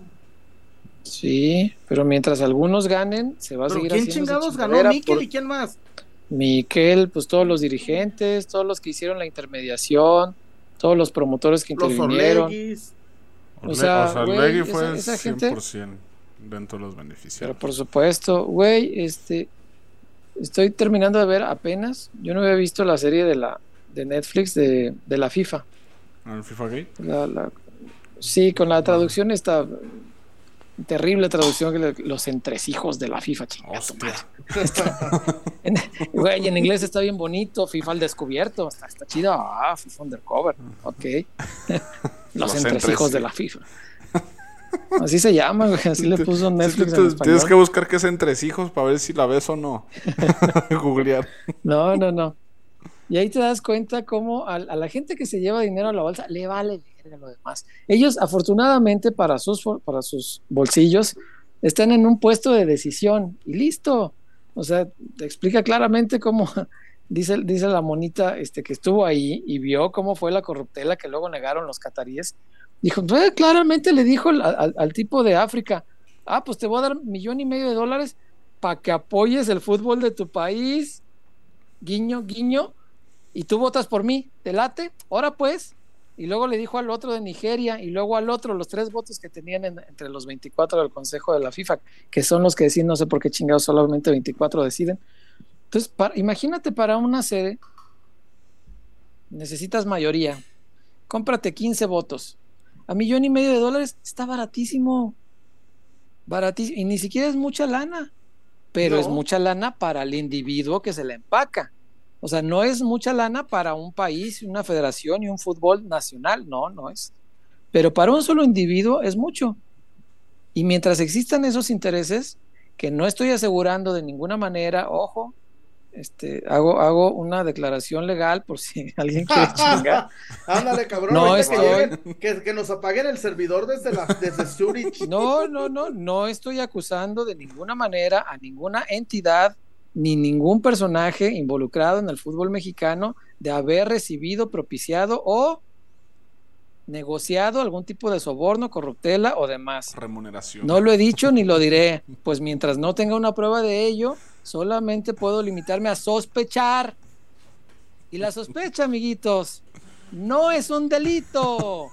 Sí, pero mientras algunos ganen, se va a seguir ¿Quién chingados ganó? ¿Miquel y quién más? Miquel, pues todos los dirigentes, todos los que hicieron la intermediación, todos los promotores que intervinieron. o sea, güey, fue esa, 100% dentro de los beneficiarios. Pero por supuesto, güey, este, estoy terminando de ver apenas, yo no había visto la serie de la de Netflix de, de la FIFA. ¿El FIFA Gay? La, sí, con la traducción está terrible traducción que los entresijos de la FIFA, Güey, en inglés está bien bonito, FIFA al descubierto, está, está chido, ah, FIFA undercover, ok. <laughs> los, entresijos de la FIFA. Así se llama, güey, así le puso Netflix en Tienes que buscar qué es entresijos para ver si la ves o no. <laughs> <laughs> Googlear. No, no, no. Y ahí te das cuenta cómo a, la gente que se lleva dinero a la bolsa le vale lo demás. Ellos, afortunadamente, para sus, para sus bolsillos, están en un puesto de decisión y listo. O sea, te explica claramente cómo, <laughs> dice, dice la monita este, que estuvo ahí y vio cómo fue la corruptela que luego negaron los cataríes. Dijo, pues, claramente le dijo al, al tipo de África, ah, pues te voy a dar millón y medio de dólares para que apoyes el fútbol de tu país. Guiño, guiño y tú votas por mí, ¿te late? Ahora pues. Y luego le dijo al otro de Nigeria y luego al otro, los tres votos que tenían entre los 24 del Consejo de la FIFA, que son los que deciden, no sé por qué chingados solamente 24 deciden. Entonces, imagínate para una sede, necesitas mayoría, cómprate 15 votos. A millón y medio de dólares está baratísimo. Baratísimo. Y ni siquiera es mucha lana, pero es mucha lana para el individuo que se la empaca. O sea, no es mucha lana para un país, una federación y un fútbol nacional, no, no es. Pero para un solo individuo es mucho. Y mientras existan esos intereses, que no estoy asegurando de ninguna manera, ojo, este, hago, hago una declaración legal por si <laughs> alguien quiere <laughs> chingar. Ándale, cabrón. No que, que, nos apaguen el servidor desde, la, desde Zurich. No, no, no, no estoy acusando de ninguna manera a ninguna entidad ni ningún personaje involucrado en el fútbol mexicano de haber recibido, propiciado o negociado algún tipo de soborno, corruptela o demás. Remuneración. No lo he dicho ni lo diré, pues mientras no tenga una prueba de ello, solamente puedo limitarme a sospechar. Y la sospecha, amiguitos, no es un delito.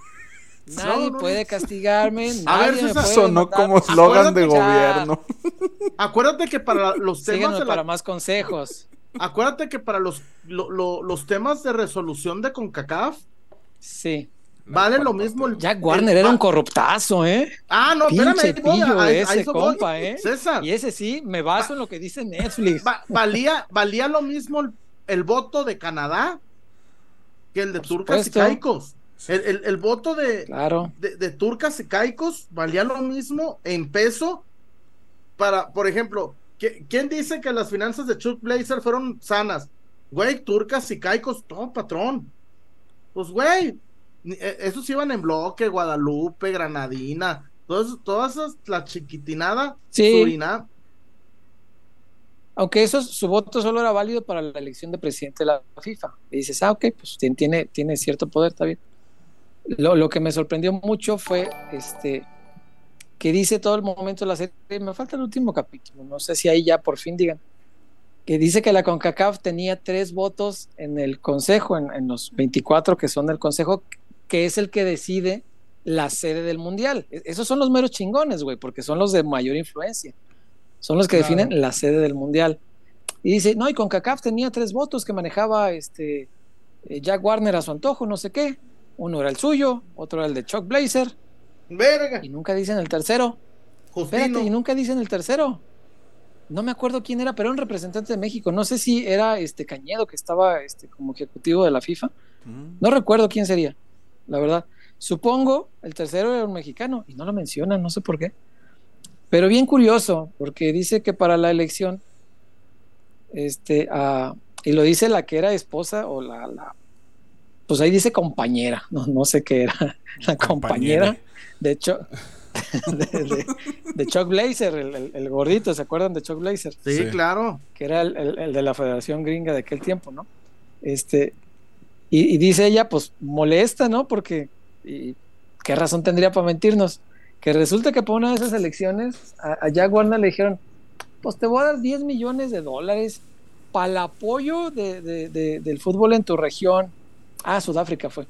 Nadie puede castigarme. a ver, eso sonó como eslogan de gobierno. <laughs> Acuérdate que para los temas. De para más consejos. Acuérdate que para los, los temas de resolución de CONCACAF. Sí. Vale lo mismo. Jack Warner era un corruptazo, ¿eh? Ah, no, Pinche pillo ese compa, ¿eh? César. Y ese sí, me baso en lo que dice Netflix. valía, valía lo mismo el, voto de Canadá que el de Turcas y Caicos. El, voto de, de, Turcas y Caicos valía lo mismo en peso para, por ejemplo, ¿quién dice que las finanzas de Chuck Blazer fueron sanas? Güey, Turcas y Caicos, todo patrón. Pues, güey, e, esos iban en bloque, Guadalupe, Granadina, todas, todas esas, la chiquitinada, sí. Aunque eso, su voto solo era válido para la elección de presidente de la FIFA. Y dices, ah, ok, pues tiene, tiene cierto poder, está bien. Lo, lo, que me sorprendió mucho fue este que dice todo el momento de la serie, me falta el último capítulo, no sé si ahí ya por fin digan, que dice que la CONCACAF tenía tres votos en el Consejo, en, en los 24 que son del Consejo, que es el que decide la sede del mundial. E-, esos son los meros chingones, güey, porque son los de mayor influencia. Son los que definen la sede del mundial. Y dice, no, y con CACAF tenía tres votos que manejaba este eh, Jack Warner a su antojo, no sé qué. Uno era el suyo, otro era el de Chuck Blazer. Verga. Y nunca dicen el tercero. Espérate, y nunca dicen el tercero. No me acuerdo quién era, pero era un representante de México. No sé si era este Cañedo que estaba este, como ejecutivo de la FIFA. No recuerdo quién sería la verdad. Supongo, el tercero era un mexicano y no lo mencionan, no sé por qué. Pero bien curioso, porque dice que para la elección, este, y lo dice la que era esposa o la, pues ahí dice compañera, no, no sé qué era, <laughs> la compañera, de hecho, <laughs> de, Chuck Blazer, el, gordito, ¿se acuerdan de Chuck Blazer? Sí, claro. Que era el, de la Federación Gringa de aquel tiempo, ¿no? Este, y, dice ella, pues molesta, ¿no? Porque, ¿qué razón tendría para mentirnos? Que resulta que por una de esas elecciones, a, Jack Warner le dijeron, pues te voy a dar 10 millones de dólares para el apoyo del fútbol en tu región. Ah, Sudáfrica fue.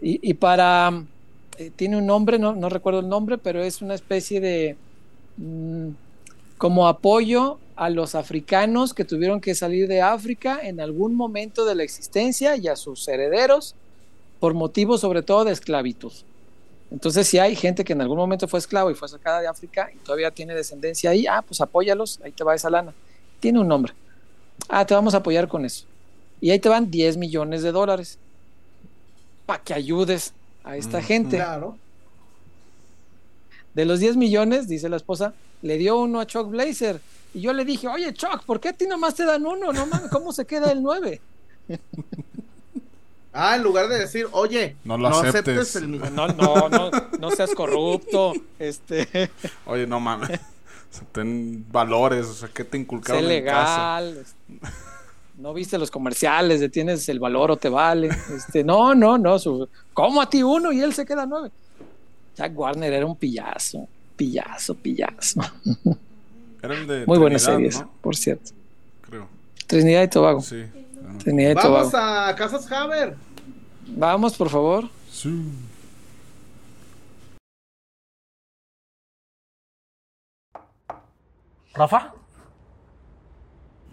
Y, para, eh, tiene un nombre, no, recuerdo el nombre, pero es una especie de, mm, como apoyo a los africanos que tuvieron que salir de África en algún momento de la existencia y a sus herederos por motivos sobre todo de esclavitud. Entonces, si hay gente que en algún momento fue esclavo y fue sacada de África y todavía tiene descendencia ahí, ah, pues apóyalos, ahí te va esa lana. Tiene un nombre. Ah, te vamos a apoyar con eso. Y ahí te van 10 millones de dólares para que ayudes a esta gente. Claro. De los 10 millones, dice la esposa, le dio uno a Chuck Blazer y yo le dije, oye, Chuck, ¿por qué a ti nomás te dan uno? No mames, ¿cómo se queda el nueve? <laughs> Ah, en lugar de decir, oye, no, lo aceptes. el... No, no, no, no seas corrupto. Este. <laughs> Oye, no mames. Ten valores, o sea, ¿qué te inculcaron sé legal. <laughs> No viste los comerciales de tienes el valor o te vale. Este, no, no, no. Su... ¿Cómo a ti uno y él se queda nueve? Jack Warner era un pillazo, pillazo, pillazo. Muy buenas series, por cierto. Creo. Trinidad y Tobago. Sí. Trinidad y Vamos a Casas Haber. Vamos, por favor. Sí. Rafa.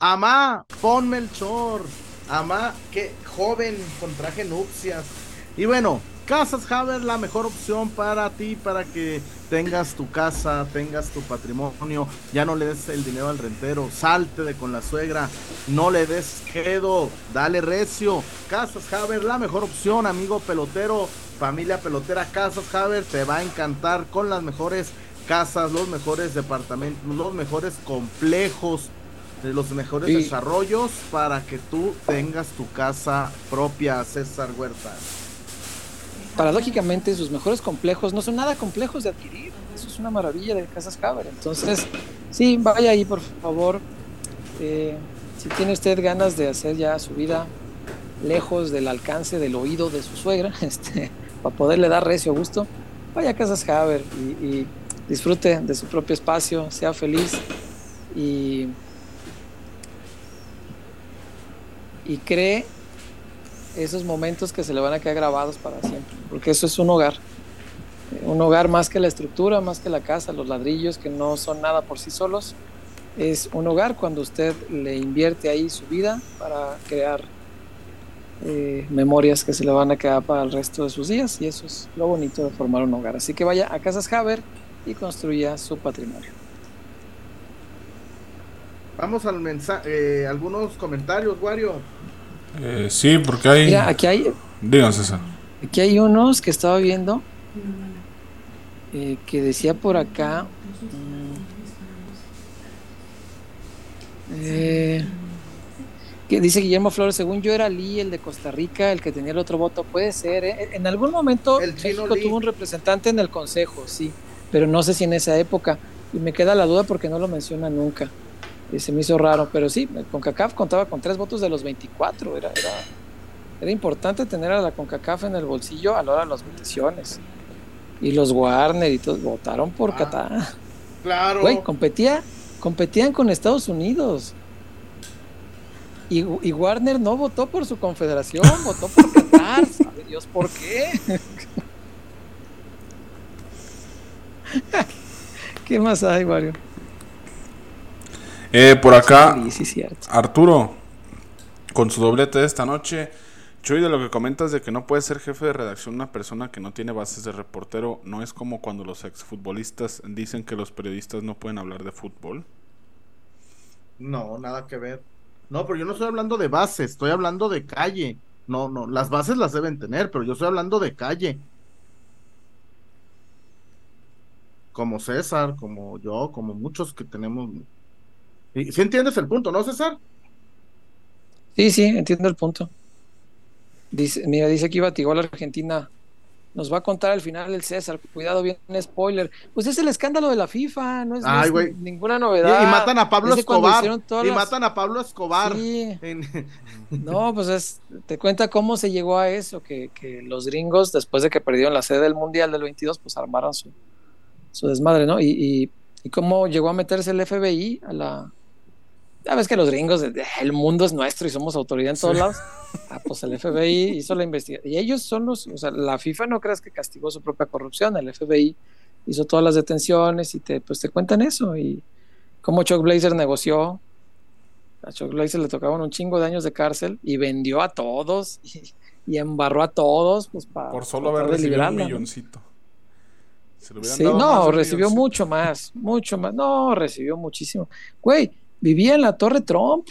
Amá, ponme el chor. Amá, qué joven con traje nupcias. Y bueno, Casas Haber, la mejor opción para ti, para que tengas tu casa, tengas tu patrimonio, ya no le des el dinero al rentero, salte de con la suegra, no le des quedo, dale recio. Casas Haber, la mejor opción, amigo pelotero, familia pelotera, Casas Haber, te va a encantar con las mejores casas, los mejores departamentos, los mejores complejos, los mejores desarrollos para que tú tengas tu casa propia, César Huerta paradójicamente sus mejores complejos no son nada complejos de adquirir. Eso es una maravilla de Casas Haber. Entonces, sí, vaya ahí por favor. Eh, si tiene usted ganas de hacer ya su vida lejos del alcance del oído de su suegra, <laughs> este, para poderle dar recio gusto, vaya a Casas Haber y, y disfrute de su propio espacio, sea feliz y, y cree esos momentos que se le van a quedar grabados para siempre, porque eso es un hogar. Un hogar más que la estructura, más que la casa, los ladrillos que no son nada por sí solos. Es un hogar cuando usted le invierte ahí su vida para crear eh, memorias que se le van a quedar para el resto de sus días y eso es lo bonito de formar un hogar. Así que vaya a Casas Haber y construya su patrimonio. Vamos al mensaje, eh, algunos comentarios, Wario. Eh, sí, porque hay. Mira, aquí hay. Díganse eso. Aquí hay unos que estaba viendo eh, que decía por acá. Mm, eh, que dice Guillermo Flores, según yo era Lee, el de Costa Rica, el que tenía el otro voto. Puede ser, ¿eh? En algún momento el México tuvo un representante en el Consejo, sí, pero no sé si en esa época. Y me queda la duda porque no lo menciona nunca y se me hizo raro, pero sí, CONCACAF contaba con tres votos de los 24, era, era, era importante tener a la CONCACAF en el bolsillo a la hora de las votaciones. Y los Warner y todos votaron por ah, Qatar. Claro. Güey, competía, competían con Estados Unidos. Y, y, Warner no votó por su confederación, <laughs> votó por Qatar. ¿Sabe Dios por qué? <laughs> ¿Qué más hay, Mario? Eh, por acá, Arturo, con su doblete de esta noche. Chuy, de lo que comentas de que no puede ser jefe de redacción una persona que no tiene bases de reportero, ¿no es como cuando los exfutbolistas dicen que los periodistas no pueden hablar de fútbol? No, nada que ver. No, pero yo no estoy hablando de bases, estoy hablando de calle. No, no, las bases las deben tener, pero yo estoy hablando de calle. Como César, como yo, como muchos que tenemos ¿Sí entiendes el punto, no, César? Sí, sí, entiendo el punto. Dice, mira, dice que iba a la Argentina. Nos va a contar al final el César. Cuidado, bien, spoiler. Pues es el escándalo de la FIFA, no es, ninguna novedad. Y, matan a Pablo Escobar. Y matan a Pablo Escobar. No, pues es, te cuenta cómo se llegó a eso, que, que, los gringos, después de que perdieron la sede del Mundial del 22, pues armaron su, su desmadre, ¿no? y, y cómo llegó a meterse el FBI a la, ya ves que los gringos, el mundo es nuestro y somos autoridad en todos lados. Ah, pues el FBI <laughs> hizo la investigación. Y ellos son los, o sea, la FIFA no creas que castigó su propia corrupción, el FBI hizo todas las detenciones y te, pues te cuentan eso. Y cómo Chuck Blazer negoció. A Chuck Blazer le tocaban un chingo de años de cárcel y vendió a todos y, embarró a todos, pues para. Por solo haber recibido un milloncito. sí, no, recibió mucho más, mucho más. No, recibió muchísimo. Güey, vivía en la Torre Trump,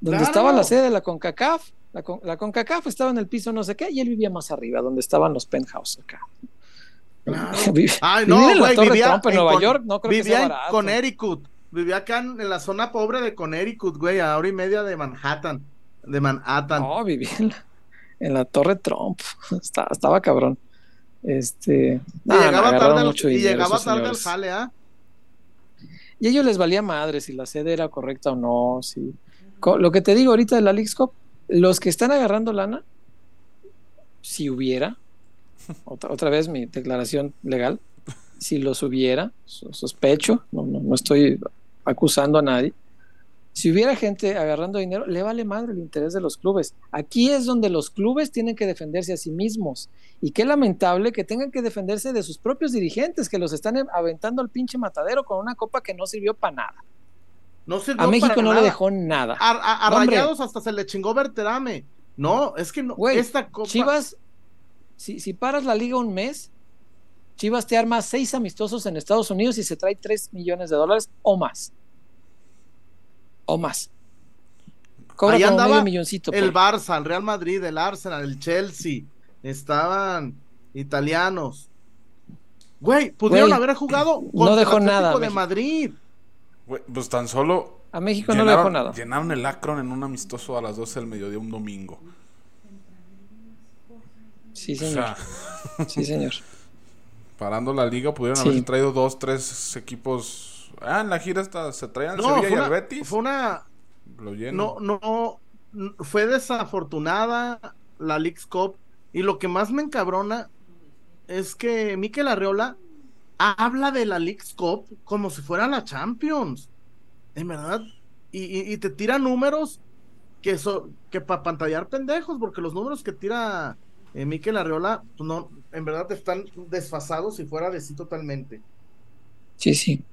donde estaba la sede de la CONCACAF. La, CONCACAF estaba en el piso no sé qué, y él vivía más arriba, donde estaban los penthouse acá. <laughs> Ay, no, en la Torre vivía en Nueva York, no creo vivía que sea en Connecticut. Vivía acá en, la zona pobre de Connecticut, güey, a hora y media de Manhattan. De Manhattan. No, vivía en la, Torre Trump. <laughs> estaba, estaba cabrón. Este. y llegaba tarde, al, y llegaba tarde al jale, ¿ah? Y a ellos les valía madre si la sede era correcta o no. Si... Lo que te digo ahorita de la Lixcop, los que están agarrando lana, si hubiera, <laughs> otra, otra vez mi declaración legal, si los hubiera, sospecho, no, no, no estoy acusando a nadie, si hubiera gente agarrando dinero, le vale madre el interés de los clubes. Aquí es donde los clubes tienen que defenderse a sí mismos. Y qué lamentable que tengan que defenderse de sus propios dirigentes, que los están aventando al pinche matadero con una copa que no sirvió para nada. No a México no le dejó nada. A, Rayados hasta se le chingó Berterame. No, es que no. esta copa... Chivas, si, si paras la liga un mes, Chivas te arma seis amistosos en Estados Unidos y se trae tres millones de dólares o más. O más. Cobra Ahí andaba milloncito, el Barça, el Real Madrid, el Arsenal, el Chelsea. Estaban italianos. Güey, pudieron haber jugado con no dejó nada, de Madrid. pues tan solo. A México no le dejó nada. Llenaron el Akron en un amistoso a las 12 del mediodía un domingo. Sí, señor. sí, señor. <laughs> Parando la liga, pudieron haber traído dos, tres equipos. Ah, en la gira hasta se traían Sevilla y el Betis. Fue una. No, no. Fue desafortunada la League's Cup. Y lo que más me encabrona es que Mikel Arreola habla de la League's Cup como si fuera la Champions. En verdad. Y, te tira números que, son que para pantallar pendejos, porque los números que tira eh, Mikel Arreola, pues no, en verdad están desfasados y fuera de sí totalmente. Sí, sí.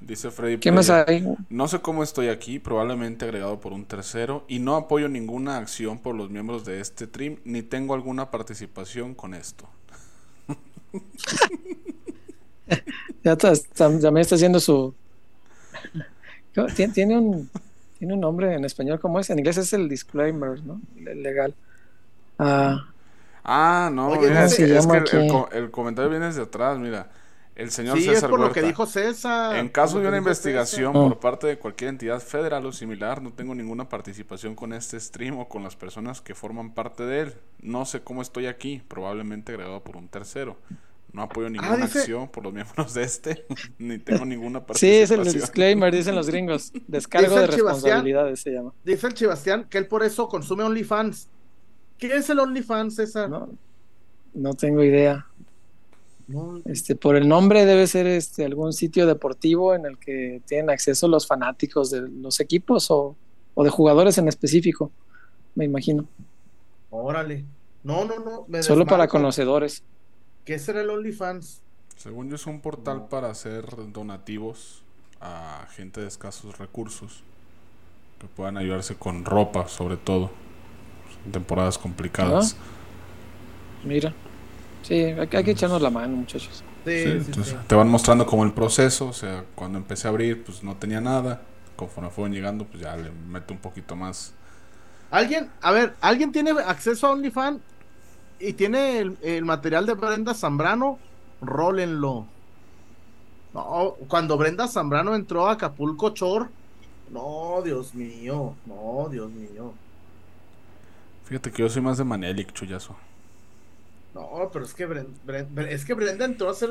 Dice Freddy. ¿Qué más hay? No sé cómo estoy aquí, probablemente agregado por un tercero, y no apoyo ninguna acción por los miembros de este stream, ni tengo alguna participación con esto. <laughs> ya, me está haciendo su. Tiene un, tiene un nombre en español, ¿cómo es? En inglés es el disclaimer, ¿no? Legal. Ah, ah no, es, que el, comentario viene desde atrás, mira. El señor sí, es por lo que dijo César. En caso de una investigación por parte de cualquier entidad federal o similar, no tengo ninguna participación con este stream o con las personas que forman parte de él. No sé cómo estoy aquí, probablemente agregado por un tercero. No apoyo ah, ninguna acción por los <laughs> miembros de este, <laughs> ni tengo ninguna participación. <laughs> Sí, es el disclaimer, dicen los gringos. Descargo de responsabilidades se llama. Dice el Chibastián que él por eso consume OnlyFans. ¿Qué es el OnlyFans, César? No, no tengo idea. Este, por el nombre debe ser este algún sitio deportivo en el que tienen acceso los fanáticos de los equipos o, de jugadores en específico, me imagino. Órale. No, no, no. Solo para conocedores. ¿Qué será el OnlyFans? Según yo es un portal para hacer donativos a gente de escasos recursos que puedan ayudarse con ropa, sobre todo en temporadas complicadas. Ah, mira. Sí, hay, que echarnos la mano, muchachos. te van mostrando como el proceso, o sea, cuando empecé a abrir, pues no tenía nada. Conforme fueron llegando, pues ya le meto un poquito más. ¿Alguien, a ver, ¿alguien tiene acceso a OnlyFans y tiene el, material de Brenda Zambrano? Rólenlo. No, cuando Brenda Zambrano entró a Acapulco Chor, no, Dios mío, no, Dios mío. Fíjate que yo soy más de Manelik, chullazo. No, pero es que Brenda, es que Brenda entró a hacer.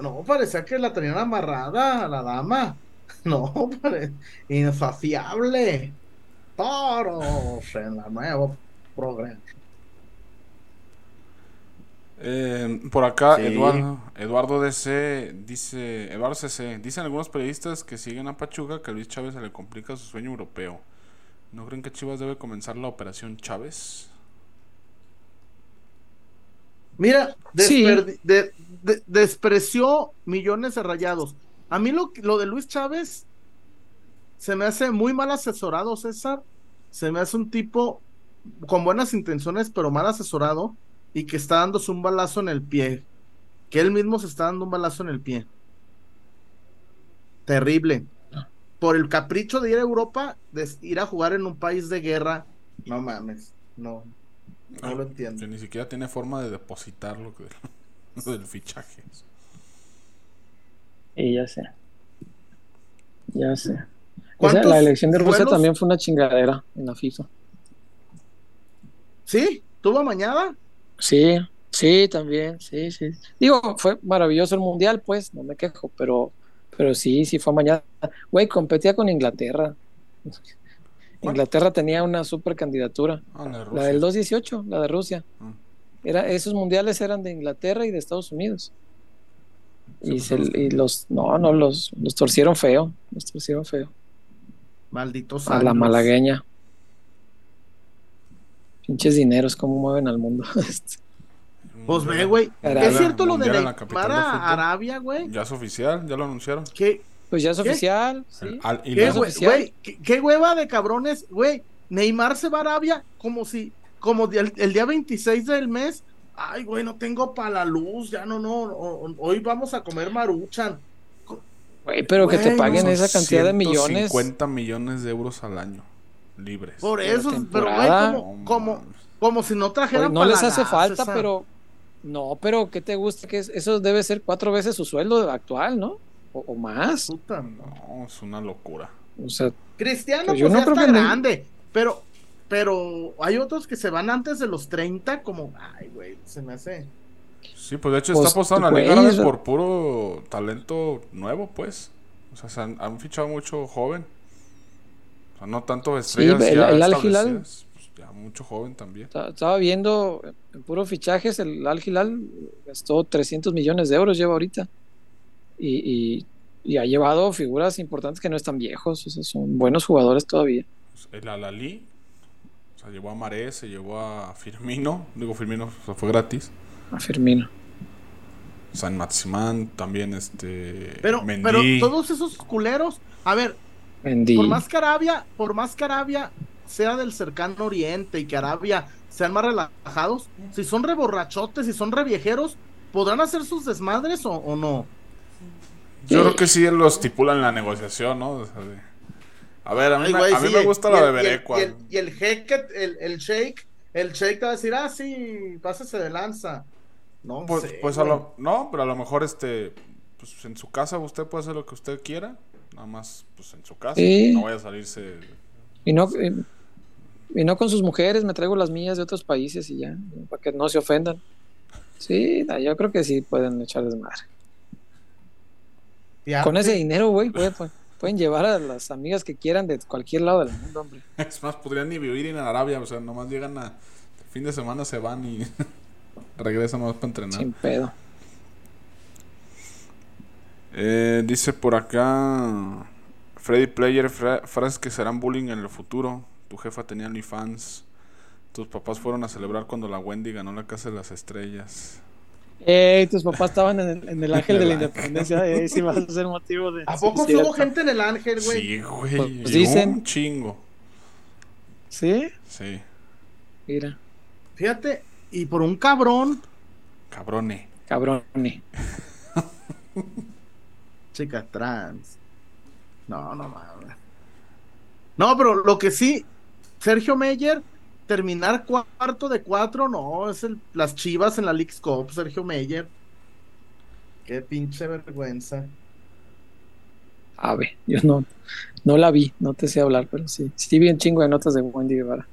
no, parecía que la tenían amarrada a la dama. <laughs> No, pare, insaciable. Toros en la nueva programa. Eh, por acá, Eduardo, Eduardo DC dice, Eduardo CC, dicen algunos periodistas que siguen a Pachuca que a Luis Chávez se le complica su sueño europeo. ¿No creen que Chivas debe comenzar la operación Chávez? Mira, despreció millones de rayados. A mí lo, lo de Luis Chávez se me hace muy mal asesorado, César. Se me hace un tipo con buenas intenciones, pero mal asesorado y que está dándose un balazo en el pie. Que él mismo se está dando un balazo en el pie. Terrible. Por el capricho de ir a Europa, de ir a jugar en un país de guerra. No mames, no. No, lo entiendo. Que ni siquiera tiene forma de depositar lo que <laughs> del fichaje. Y ya sé. Ya sé. la elección de Rusia también fue una chingadera en la FIFA. ¿Sí? ¿Tuvo mañana? Sí, sí, también, sí, sí. Digo, fue maravilloso el mundial, pues, no me quejo, pero, pero sí, sí fue mañana. Güey, competía con Inglaterra. Inglaterra tenía una super candidatura. Ah, la, del 218, la de Rusia. Ah. Era, esos mundiales eran de Inglaterra y de Estados Unidos. Y, y, los, no, no, los, los torcieron feo. Los torcieron feo. Malditos. A la malagueña. Pinches dineros, cómo mueven al mundo. <laughs> Pues ve, güey. Es cierto lo de la Arabia, güey. Ya es oficial, ya lo anunciaron. Que Pues ya es oficial. ¿Qué, ¿Qué, hueva de cabrones, güey. Neymar se va a Arabia como si, como el, el día 26 del mes. Ay, güey, no tengo para la luz, ya no, no. Hoy vamos a comer maruchan. Güey, pero que te paguen esa cantidad de millones. 50 millones de euros al año libres. Por eso, pero güey, como, como, como, si no trajeran. no les hace falta, pero. No, pero ¿qué te gusta? que Eso debe ser cuatro veces su sueldo actual, ¿no? O, más. no, es una locura. O sea, Cristiano, pues, yo pues, no creo que grande, pero, pero hay otros que se van antes de los 30, como, ay, güey, se me hace. Sí, pues de hecho está pues, apostando a la Liga por puro talento nuevo, pues. O sea, se han, fichado mucho joven. O sea, no tanto estrellas sí, el, ya Al pues, ya mucho joven también. Estaba viendo en puro fichajes, el Al Hilal gastó 300 millones de euros, lleva ahorita. Y, y, ha llevado figuras importantes que no están viejos, o sea, son buenos jugadores todavía. El Alalí, o sea, llevó a Maré, se llevó a Firmino, digo Firmino, o sea, fue gratis a Firmino. San Maximán, también este. Pero, pero todos esos culeros, a ver, por más que Arabia, por más que Arabia sea del cercano oriente y que Arabia sean más relajados, si son reborrachotes, si son reviejeros, ¿podrán hacer sus desmadres o, no? Yo creo que sí lo estipulan en la negociación, ¿no? a ver, a mí, me gusta la de Berecua. Y el, el, el, el shake, el shake te va a decir, ah, sí, pásese de lanza. No, pues, pues a lo, no, pero a lo mejor este, pues en su casa usted puede hacer lo que usted quiera, nada más pues en su casa, no vaya a salirse. Y no, y, no con sus mujeres, me traigo las mías de otros países y ya, para que no se ofendan. Sí, yo creo que sí pueden echar desmadre. Con ese dinero, güey, pueden, llevar a las amigas que quieran de cualquier lado del mundo, hombre. <laughs> Es más, podrían ni vivir en Arabia, o sea, nomás llegan a fin de semana se van y <laughs> Regresa más para entrenar. Sin pedo. Eh, dice por acá Freddy Player, frases que serán bullying en el futuro. Tu jefa tenía fans Tus papás fueron a celebrar cuando la Wendy ganó la Casa de las Estrellas. Ey, tus papás estaban en, el Ángel de la Independencia. Eh, sí, vas a <laughs> ser motivo de. ¿A poco hubo gente en el Ángel, güey? Sí, güey. Pues dicen. Un chingo. ¿Sí? Sí. Mira. Fíjate, y por un cabrón. Cabrone. Cabrone. <laughs> Chica trans. No, no mames. No, pero lo que sí, Sergio Meyer, terminar cuarto de cuatro, no, es el, las chivas en la League Cup, Sergio Meyer. Qué pinche vergüenza. A ver, yo no, no la vi, no te sé hablar, pero sí. Sí vi un chingo de notas de Wendy Guevara.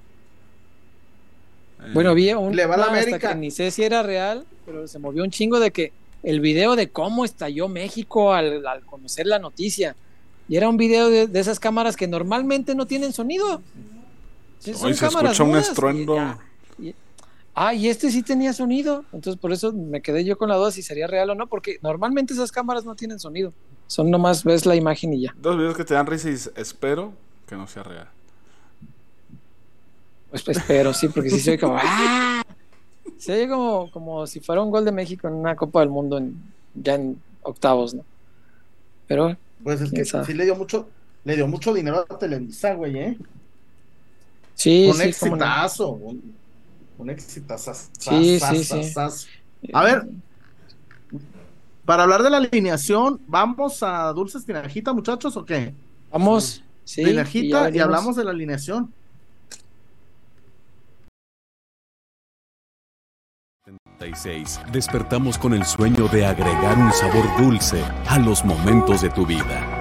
Bueno, vi un Le va la América. que ni sé si era real, pero se movió un chingo de que el video de cómo estalló México al, conocer la noticia. Y era un video de, esas cámaras que normalmente no tienen sonido. Hoy se escucha un estruendo. ah, y este sí tenía sonido. Entonces por eso me quedé yo con la duda si sería real o no, porque normalmente esas cámaras no tienen sonido. Son nomás ves la imagen y ya. Dos videos que te dan risa y espero que no sea real. Pues, pues espero, sí, porque si se oye como. ¡ah! Se oye como, como si fuera un gol de México en una Copa del Mundo en, ya en octavos, ¿no? Pero. Pues es que sí le dio mucho, le dio mucho dinero a Televisa, güey, ¿eh? Sí, un sí, exitazo, un, un exitazo. Sí. A ver, para hablar de la alineación, ¿vamos a Dulces Tinajita, muchachos, o qué? Vamos, sí. Tinajita y hablamos de la alineación. despertamos con el sueño de agregar un sabor dulce a los momentos de tu vida.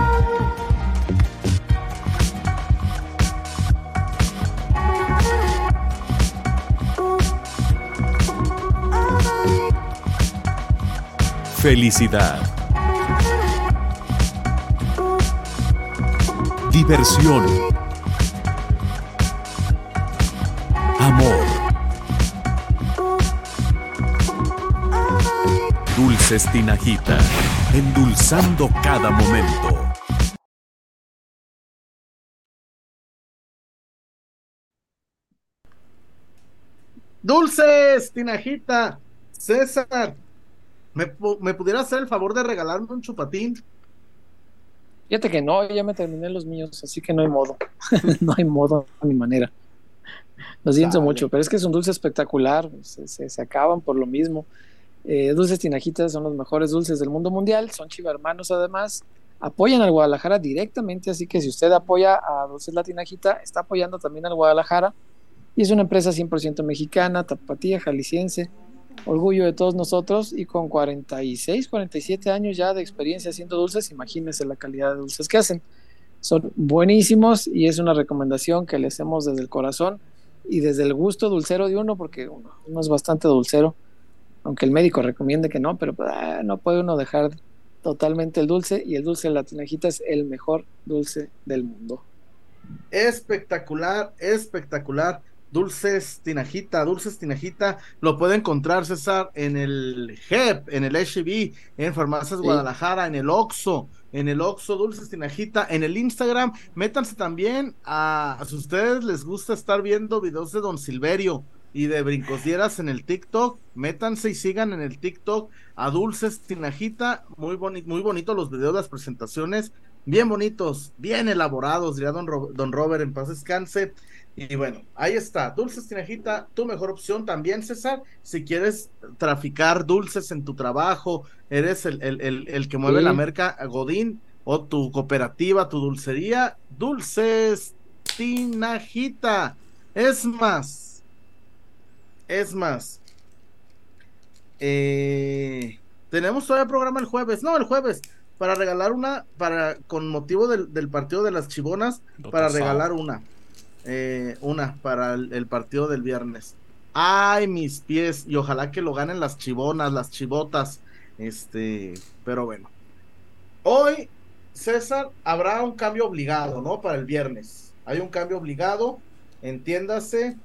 Felicidad. Diversión. Amor. Dulces Tinajita, endulzando cada momento. Dulces Tinajita, César, ¿Me, pudiera hacer el favor de regalarme un chupatín? Fíjate que no, ya me terminé los míos, así que no hay modo. <laughs> no hay modo ni manera. Lo siento mucho, pero es que es un dulce espectacular, se, se, acaban por lo mismo. Eh, dulces Tinajitas son los mejores dulces del mundo mundial, son chiva hermanos además, apoyan al Guadalajara directamente, así que si usted apoya a Dulces La Tinajita, está apoyando también al Guadalajara y es una empresa 100% mexicana, tapatía, jalisciense, orgullo de todos nosotros y con 46, 47 años ya de experiencia haciendo dulces, imagínense la calidad de dulces que hacen. Son buenísimos y es una recomendación que le hacemos desde el corazón y desde el gusto dulcero de uno, porque uno, es bastante dulcero, aunque el médico recomiende que no, pero ah, no puede uno dejar totalmente el dulce y el dulce de la tinajita es el mejor dulce del mundo. Espectacular, espectacular. Dulces Tinajita, Dulces Tinajita, lo puede encontrar César en el JEP, en el HB, en Farmacias Guadalajara, en el Oxo, en el Oxo, Dulces Tinajita, en el Instagram, métanse también a, si ustedes les gusta estar viendo videos de Don Silverio y de Brincosieras en el TikTok, métanse y sigan en el TikTok a Dulces Tinajita, muy, boni muy bonitos los videos, las presentaciones, bien bonitos, bien elaborados, diría Don, Don Robert en paz descanse. Y bueno, ahí está, Dulces Tinajita, tu mejor opción también, César. Si quieres traficar dulces en tu trabajo, eres el, el, el, que mueve la merca Godín o tu cooperativa, tu dulcería, Dulces Tinajita. Es más, es más, eh, tenemos todavía programa el jueves, no, el jueves, para regalar una, para con motivo del, del partido de las chivonas, para regalar una. Eh, una para el, partido del viernes. Ay, mis pies, y ojalá que lo ganen las chivonas, las chivotas. Este, pero bueno. Hoy, César, habrá un cambio obligado, ¿no? Para el viernes. Hay un cambio obligado, entiéndase,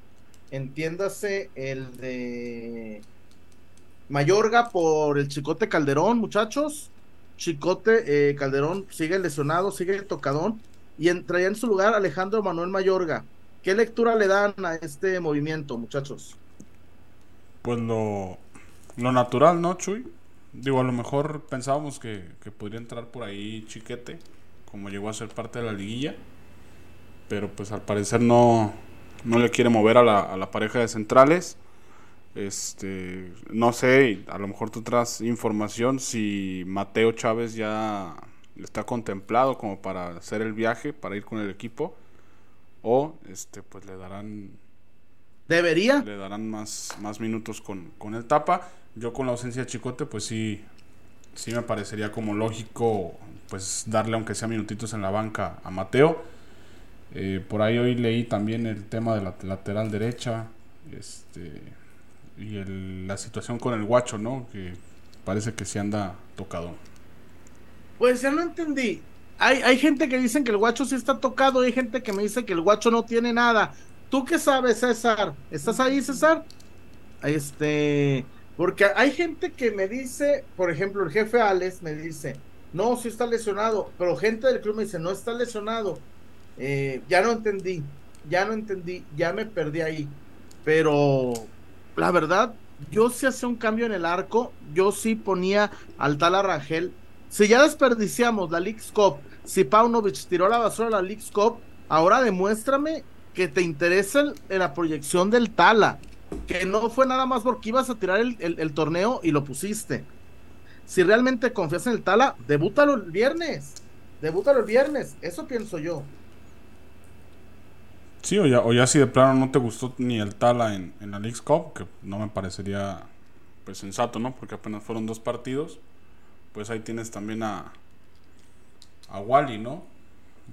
entiéndase el de Mayorga por el Chicote Calderón, muchachos. Chicote eh, Calderón sigue lesionado, sigue tocadón y entraría en su lugar Alejandro Manuel Mayorga. ¿Qué lectura le dan a este movimiento, muchachos? Pues lo, natural, ¿no, Chuy? Digo, a lo mejor pensábamos que, podría entrar por ahí Chiquete, como llegó a ser parte de la liguilla, pero pues al parecer no, no le quiere mover a la, a la pareja de centrales. Este, no sé, a lo mejor tú traes información si Mateo Chávez ya está contemplado como para hacer el viaje, para ir con el equipo, o este pues le darán debería le darán más, más minutos con, con el tapa. Yo con la ausencia de Chicote, pues sí, sí me parecería como lógico pues darle aunque sea minutitos en la banca a Mateo. Eh, por ahí hoy leí también el tema de la lateral derecha, este y la situación con el guacho, ¿no? Que parece que se anda tocado. Pues ya no entendí. Hay, hay gente que dicen que el guacho sí está tocado, hay gente que me dice que el guacho no tiene nada. ¿Tú qué sabes, César? ¿Estás ahí, César? Este, porque hay gente que me dice, por ejemplo, el jefe Alex me dice, no, sí está lesionado, pero gente del club me dice, no está lesionado. Eh, ya no entendí, ya no entendí, ya me perdí ahí. Pero la verdad, yo sí hacía un cambio en el arco, yo sí ponía al tal Arrangel si ya desperdiciamos la League Cup, si Paunovic tiró la basura la League Cup, ahora demuéstrame que te interesa en la proyección del Tala. Que no fue nada más porque ibas a tirar el, torneo y lo pusiste. Si realmente confías en el Tala, debútalo el viernes. Debútalo el viernes. Eso pienso yo. Sí, o ya, o ya si de plano no te gustó ni el Tala en, en la League Cup, que no me parecería pues sensato, ¿no? Porque apenas fueron dos partidos. Pues ahí tienes también a, a Wally, ¿no?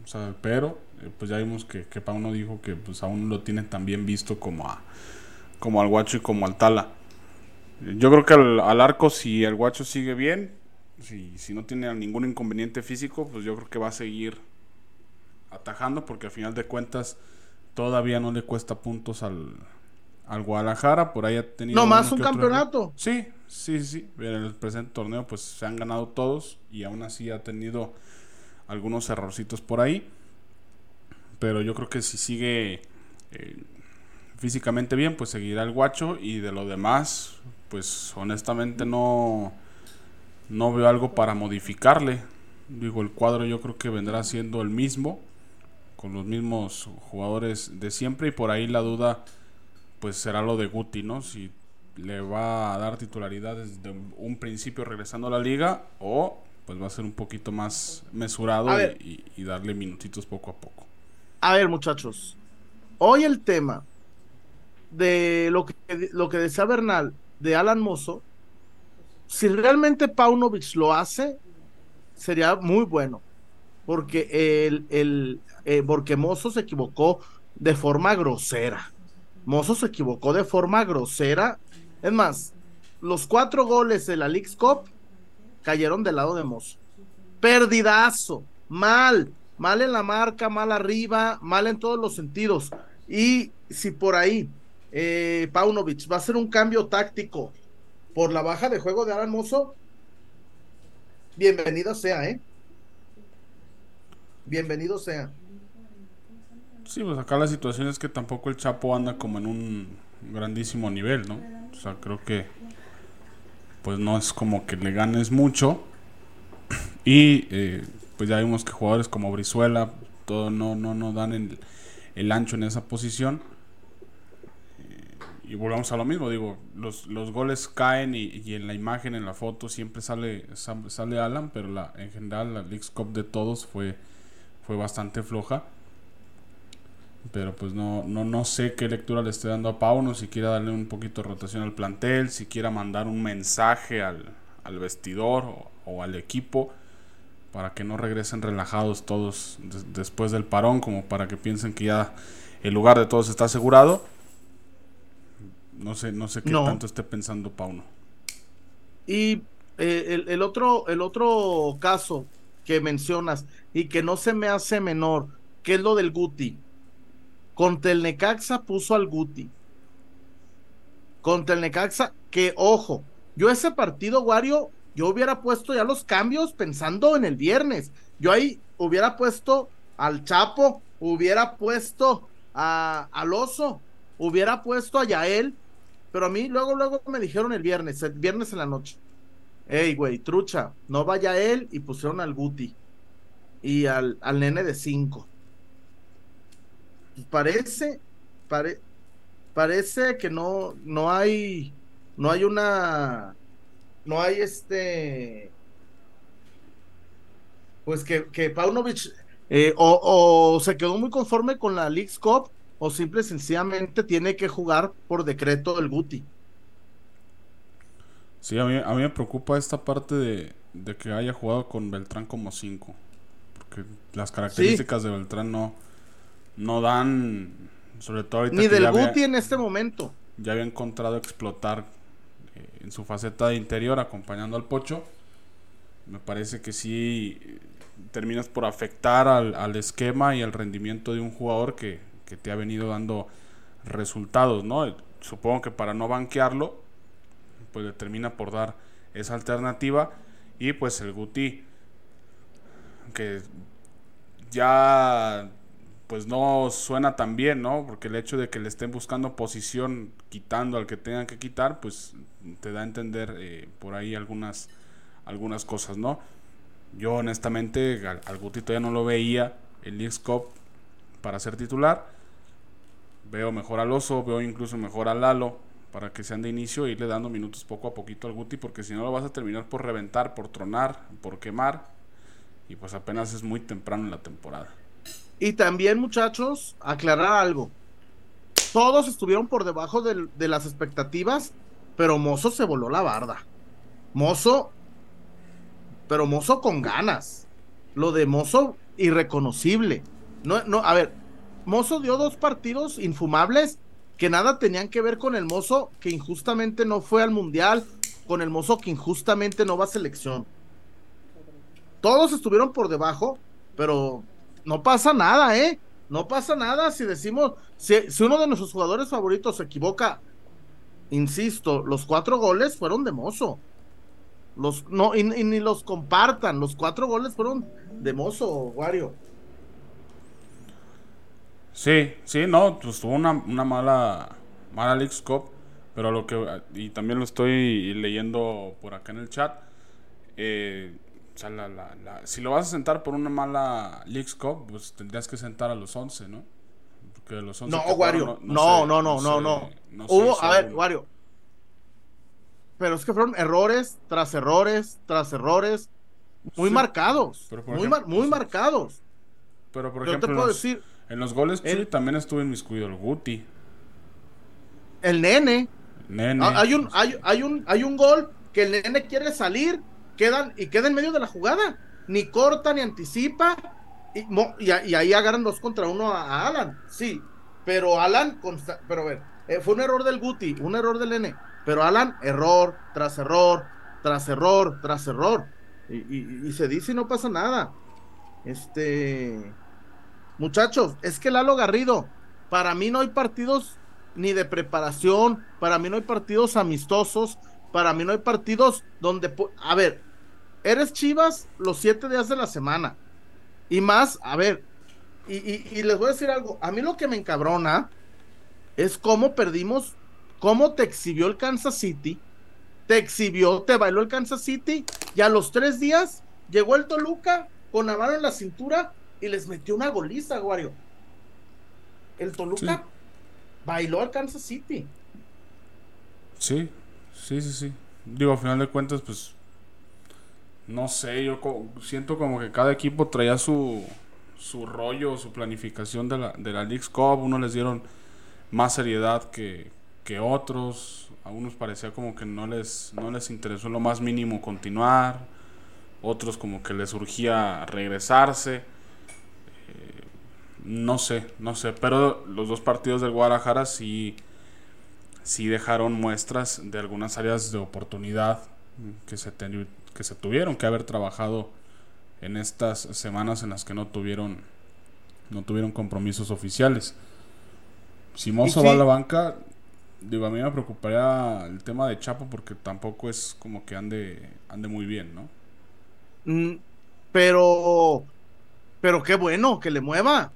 O sea, pero eh, pues ya vimos que, que Pauno dijo que pues aún lo tienen también visto como a como al Guacho y como al Tala. Yo creo que al, arco si el Guacho sigue bien, si, si no tiene ningún inconveniente físico, pues yo creo que va a seguir atajando porque al final de cuentas todavía no le cuesta puntos al, al Guadalajara, por ahí ha tenido... No más un campeonato. Sí, sí, sí, en el presente torneo pues se han ganado todos y aún así ha tenido algunos errorcitos por ahí. Pero yo creo que si sigue eh, físicamente bien, pues seguirá el guacho. Y de lo demás, pues honestamente no, no veo algo para modificarle. Digo, el cuadro yo creo que vendrá siendo el mismo, con los mismos jugadores de siempre. Y por ahí la duda, pues será lo de Guti, ¿no? Si le va a dar titularidad desde un principio regresando a la liga o pues va a ser un poquito más mesurado y, darle minutitos poco a poco. A ver, muchachos, hoy el tema de lo que, lo que decía Bernal de Alan Mozo, si realmente Paunovic lo hace, sería muy bueno, porque el, el eh, porque Mozo se equivocó de forma grosera. Mozo se equivocó de forma grosera. Es más, los cuatro goles de la League's Cup cayeron del lado de Mozo. Perdidazo, mal, mal en la marca, mal arriba, mal en todos los sentidos. Y si por ahí eh, Paunovic va a hacer un cambio táctico por la baja de juego de Alan Mozo, bienvenido sea, ¿eh? Bienvenido sea. Sí, pues acá la situación es que tampoco el Chapo anda como en un grandísimo nivel, ¿no? O sea, creo que pues no es como que le ganes mucho. <clears throat> Y eh, pues ya vimos que jugadores como Brizuela todo no, no, no dan el, el ancho en esa posición. Eh, y volvamos a lo mismo, digo, los, los goles caen y, y, en la imagen, en la foto, siempre sale, sale Alan, pero la, en general la League Cup de todos fue, fue bastante floja. Pero pues no, no, no sé qué lectura le esté dando a Pauno, si quiera darle un poquito de rotación al plantel, si quiera mandar un mensaje al, vestidor o, al equipo para que no regresen relajados todos después del parón, como para que piensen que ya el lugar de todos está asegurado. No sé, no sé qué tanto esté pensando Pauno. Y eh, el, el, otro, el otro caso que mencionas y que no se me hace menor, que es lo del Guti. Contra el Necaxa puso al Guti. Contra el Necaxa, que ojo, yo ese partido, Wario, yo hubiera puesto ya los cambios pensando en el viernes. Yo ahí hubiera puesto al Chapo, hubiera puesto a, al Oso, hubiera puesto a Yael, pero a mí luego, luego me dijeron el viernes, el viernes en la noche. Ey, güey, trucha, no vaya él y pusieron al Guti y al, al nene de 5 parece, parece que no, no hay, no hay una, no hay este, pues que, que Paunovic eh, o, se quedó muy conforme con la League Cup o simple y sencillamente tiene que jugar por decreto el Guti. Sí, a mí, a mí me preocupa esta parte de, de que haya jugado con Beltrán como 5. Porque las características de Beltrán no, no dan, sobre todo Ni del Guti en este momento. Ya había encontrado explotar eh, en su faceta de interior acompañando al Pocho. Me parece que sí eh, terminas por afectar al, esquema y al rendimiento de un jugador que, que, te ha venido dando resultados, ¿no? Supongo que para no banquearlo, pues le termina por dar esa alternativa. Y pues el Guti, que ya pues no suena tan bien, ¿no? Porque el hecho de que le estén buscando posición quitando al que tengan que quitar, pues te da a entender eh, por ahí algunas, algunas cosas, ¿no? Yo honestamente al, al Gutito ya no lo veía el League Cup para ser titular. Veo mejor al Oso, veo incluso mejor al Lalo para que sean de inicio e irle dando minutos poco a poquito al Guti, porque si no lo vas a terminar por reventar, por tronar, por quemar, y pues apenas es muy temprano en la temporada. Y también, muchachos, aclarar algo. Todos estuvieron por debajo de, las expectativas, pero Mozo se voló la barda. Mozo, pero Mozo con ganas. Lo de Mozo, irreconocible. No, no, a ver, Mozo dio dos partidos infumables que nada tenían que ver con el mozo que injustamente no fue al mundial, con el mozo que injustamente no va a selección. Todos estuvieron por debajo, pero no pasa nada, ¿eh? No pasa nada si decimos, si, uno de nuestros jugadores favoritos se equivoca, insisto, los cuatro goles fueron de mozo. Los, no, y, ni los compartan, los cuatro goles fueron de mozo, Wario. Sí, sí, no, pues tuvo una, una mala, mala League Cup, pero lo que, y también lo estoy leyendo por acá en el chat, eh, o sea, la, la, si lo vas a sentar por una mala League Cup, pues tendrías que sentar a los 11, ¿no? Porque los 11 no, Wario, no, no, no, no, no, no, Hubo, a ver, Wario, pero es que fueron errores tras errores tras errores muy marcados, muy, muy marcados. Pero por ejemplo, te puedo decir en los goles, también estuvo en inmiscuido el Guti. El nene. nene. Ah, hay un, hay, hay, un, hay un gol que el nene quiere salir quedan, y queda en medio de la jugada. Ni corta ni anticipa. Y, y, ahí agarran dos contra uno a, Alan. Sí. Pero Alan, pero a ver, eh, fue un error del Guti, un error del nene. Pero Alan, error, tras error, tras error, tras error. Y, y se dice y no pasa nada. Este. Muchachos, es que Lalo Garrido, para mí no hay partidos ni de preparación, para mí no hay partidos amistosos, para mí no hay partidos donde, a ver, eres Chivas los siete días de la semana. Y más, a ver, y, les voy a decir algo, a mí lo que me encabrona es cómo perdimos, cómo te exhibió el Kansas City, te exhibió, te bailó el Kansas City, y a los tres días llegó el Toluca con la mano en la cintura y les metió una goliza, Wario. El Toluca bailó al Kansas City. Sí, sí, sí, sí. Digo, a final de cuentas, pues. No sé, yo siento como que cada equipo traía su, su rollo, su planificación de la, de la League's Cup. Unos les dieron más seriedad que, que otros. A unos parecía como que no les, no les interesó lo más mínimo continuar. Otros como que les urgía regresarse. No sé, no sé, pero los dos partidos del Guadalajara sí, sí dejaron muestras de algunas áreas de oportunidad que se, que se tuvieron que haber trabajado en estas semanas en las que no tuvieron, no tuvieron compromisos oficiales. Si Mozo va a la banca, digo, a mí me preocuparía el tema de Chapo porque tampoco es como que ande, ande muy bien, ¿no? Mm, pero, pero qué bueno que le mueva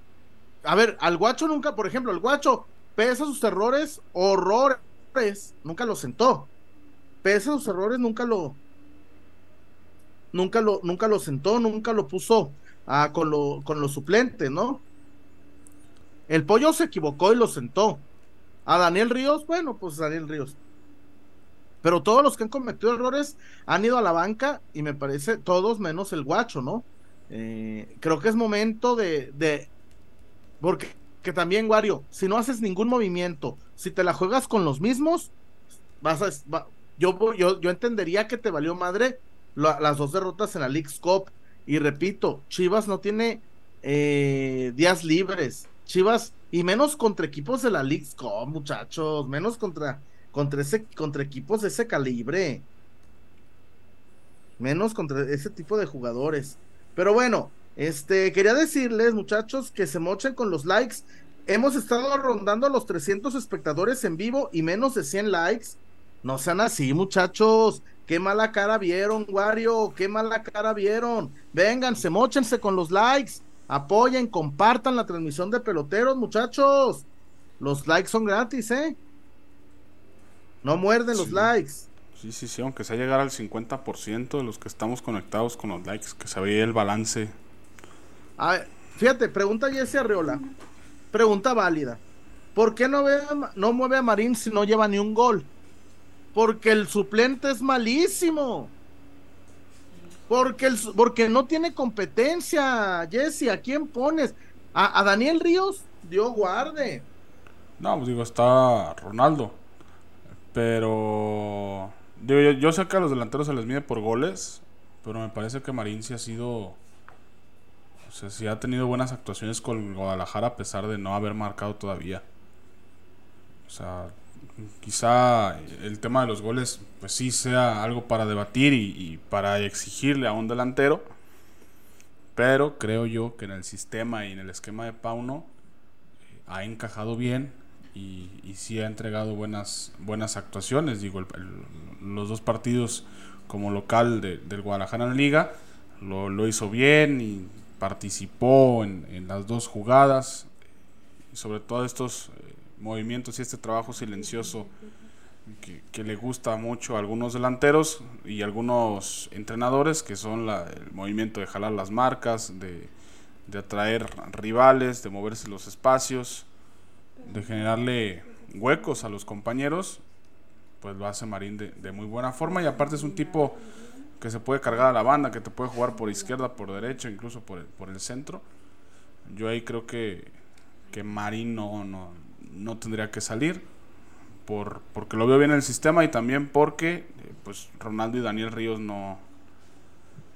a ver, al guacho nunca, por ejemplo, el guacho, pese a sus errores, horrores, nunca lo sentó. Pese a sus errores, nunca lo, nunca lo, nunca lo sentó, nunca lo puso ah, con, lo, con los suplentes, ¿no? El pollo se equivocó y lo sentó. A Daniel Ríos, bueno, pues Daniel Ríos. Pero todos los que han cometido errores han ido a la banca y me parece todos menos el guacho, ¿no? Eh, creo que es momento de, de porque que también, Wario, si no haces ningún movimiento, si te la juegas con los mismos, vas a, yo, yo, yo entendería que te valió madre las dos derrotas en la League Cup. Y repito, Chivas no tiene eh, días libres. Chivas, y menos contra equipos de la League Cup, muchachos, menos contra, contra, ese, contra equipos de ese calibre. Menos contra ese tipo de jugadores. Pero bueno, este, quería decirles, muchachos, que se mochen con los likes. Hemos estado rondando los 300 espectadores en vivo y menos de 100 likes. No sean así, muchachos. Qué mala cara vieron, Wario. Qué mala cara vieron. Vengan, se mochense con los likes. Apoyen, compartan la transmisión de peloteros, muchachos. Los likes son gratis, ¿eh? No muerden los likes. Sí, sí, sí, aunque sea llegar al 50% de los que estamos conectados con los likes, que se vea el balance fíjate, pregunta Jesse Arreola. Pregunta válida. ¿Por qué no, ve, no mueve a Marín si no lleva ni un gol? Porque el suplente es malísimo. Porque, el, porque no tiene competencia, Jesse. ¿A quién pones? ¿A, Daniel Ríos? Dios guarde. No, pues digo, está Ronaldo. Pero. Digo, yo, sé que a los delanteros se les mide por goles. Pero me parece que Marín sí ha sido. O sea, sí ha tenido buenas actuaciones con Guadalajara a pesar de no haber marcado todavía. O sea, quizá el tema de los goles, pues sí sea algo para debatir y, para exigirle a un delantero. Pero creo yo que en el sistema y en el esquema de Pauno eh, ha encajado bien y, sí ha entregado buenas, buenas actuaciones. Digo, los dos partidos como local del Guadalajara en la liga lo, hizo bien y participó en, en las dos jugadas. Sobre todo estos eh, movimientos y este trabajo silencioso que, le gusta mucho a algunos delanteros y algunos entrenadores, que son el movimiento de jalar las marcas, de, atraer rivales, de moverse los espacios, de generarle huecos a los compañeros, pues lo hace Marín de, muy buena forma y aparte es un tipo que se puede cargar a la banda, que te puede jugar por izquierda, por derecha, incluso por el, por el centro. Yo ahí creo que, que Marín no, no, no tendría que salir. Por, porque lo veo bien en el sistema y también porque eh, pues Ronaldo y Daniel Ríos no...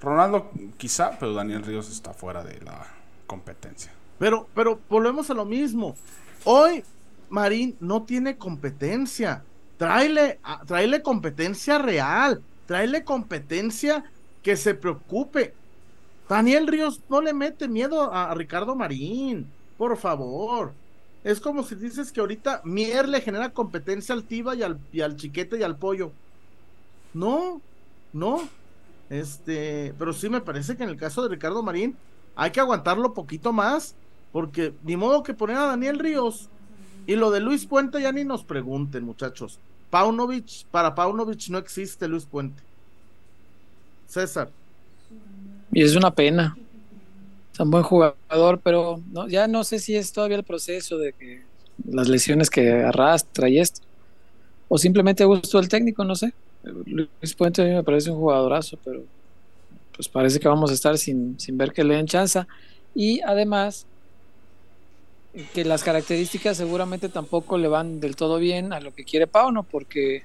Ronaldo quizá, pero Daniel Ríos está fuera de la competencia. Pero, pero volvemos a lo mismo. Hoy Marín no tiene competencia. Tráele, tráele competencia real. Tráele competencia que se preocupe. Daniel Ríos no le mete miedo a Ricardo Marín. Por favor. Es como si dices que ahorita Mier le genera competencia al Tiba y al, y al Chiquete y al Pollo. No, no. Este, pero sí me parece que en el caso de Ricardo Marín hay que aguantarlo poquito más, porque ni modo que poner a Daniel Ríos. Y lo de Luis Puente ya ni nos pregunten, muchachos. Paunovic, para Paunovic no existe Luis Puente. César. Y es una pena es un buen jugador, pero ya no sé si es todavía el proceso de que las lesiones que arrastra y esto. O simplemente gustó el técnico, no sé. Luis Puente a mí me parece un jugadorazo, pero pues parece que vamos a estar sin, sin ver que le den chance. Y además, que las características seguramente tampoco le van del todo bien a lo que quiere Pauno, porque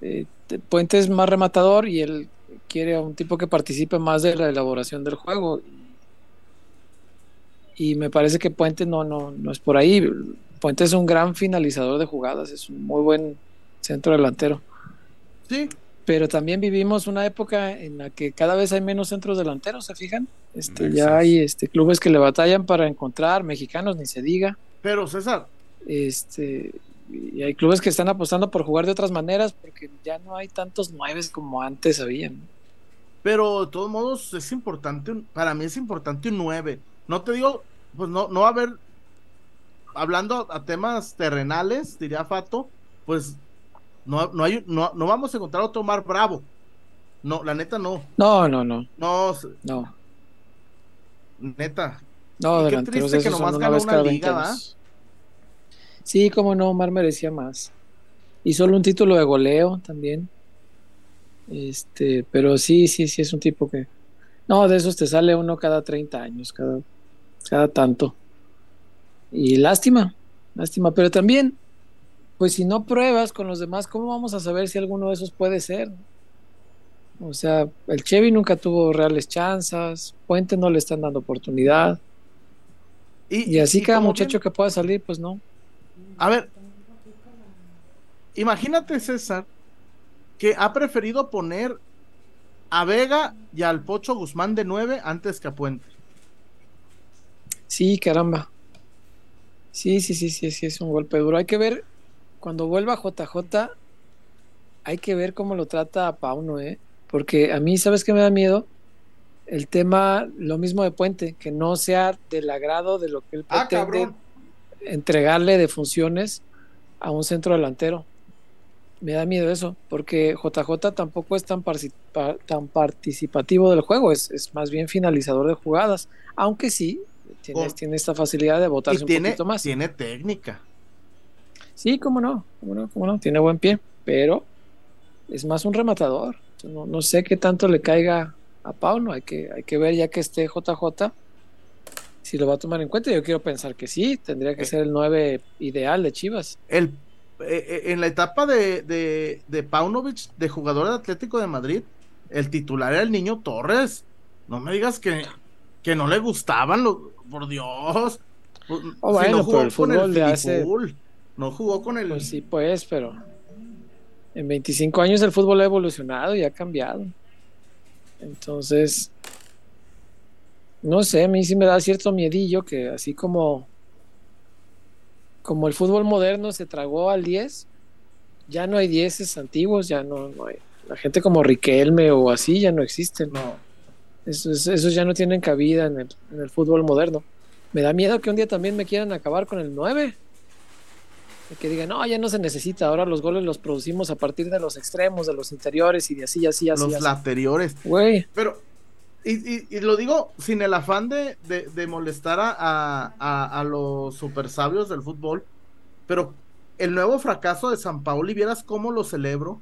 eh, Puente es más rematador y él quiere a un tipo que participe más de la elaboración del juego y me parece que Puente no, no, no es por ahí. Puente es un gran finalizador de jugadas, es un muy buen centro delantero. Sí. Pero también vivimos una época en la que cada vez hay menos centros delanteros, ¿se fijan? Este, ya hay este, clubes que le batallan para encontrar, mexicanos ni se diga. Pero César. Este, y hay clubes que están apostando por jugar de otras maneras porque ya no hay tantos nueves como antes habían. Pero de todos modos es importante, para mí es importante un nueve no te digo, pues no, no va a haber, hablando a temas terrenales, diría Fato, pues no, no, hay, no, no vamos a encontrar otro Mar Bravo. No, la neta no. No, no, no. No. No. Neta. No, qué triste que nomás ganó una liga, Sí, como no, Mar merecía más. Y solo un título de goleo también. Este, pero sí, sí, sí, es un tipo que. No, de esos te sale uno cada 30 años, cada cada tanto. Y lástima, lástima, pero también, pues si no pruebas con los demás, ¿cómo vamos a saber si alguno de esos puede ser? O sea, el Chevy nunca tuvo reales chanzas, Puente no le están dando oportunidad. Y, así cada muchacho que pueda salir, pues no. A ver, imagínate César, que ha preferido poner a Vega y al Pocho Guzmán de 9 antes que a Puente. Sí, caramba. Sí, sí, sí, sí, sí, es un golpe duro. Hay que ver, cuando vuelva JJ, hay que ver cómo lo trata a Pauno, ¿eh? Porque a mí, ¿sabes qué me da miedo? El tema, lo mismo de Puente, que no sea del agrado de lo que él ah, pretende entregarle de funciones a un centro delantero. Me da miedo eso, porque JJ tampoco es tan, tan participativo del juego, es, es más bien finalizador de jugadas, aunque sí tiene esta facilidad de botarse un poquito más. Tiene técnica. Sí, cómo no, cómo no, cómo no, tiene buen pie, pero es más un rematador. No, no sé qué tanto le caiga a Pauno, hay que, hay que ver ya que esté JJ si lo va a tomar en cuenta. Yo quiero pensar que sí, tendría que eh. ser el 9 ideal de Chivas. El, eh, eh, en la etapa de, de, de Paunovic, de jugador de Atlético de Madrid, el titular era el niño Torres. No me digas que, que no le gustaban, los, por Dios. Oh, bueno, no jugó el fútbol de hace... No jugó con el... Pues sí, pues, pero en 25 años el fútbol ha evolucionado y ha cambiado. Entonces, no sé, a mí sí me da cierto miedillo que así como como el fútbol moderno se tragó al 10, ya no hay 10 antiguos, ya no, no, hay. La gente como Riquelme o así ya no existen. No. Esos, esos ya no tienen cabida en el, en el, fútbol moderno. Me da miedo que un día también me quieran acabar con el 9. Que digan, no, ya no se necesita, ahora los goles los producimos a partir de los extremos, de los interiores y de así, así, así. Los lateriores. Güey. Pero y, y, lo digo sin el afán de, de, molestar a, a, los super sabios del fútbol, pero el nuevo fracaso de San Paulo, y vieras cómo lo celebro,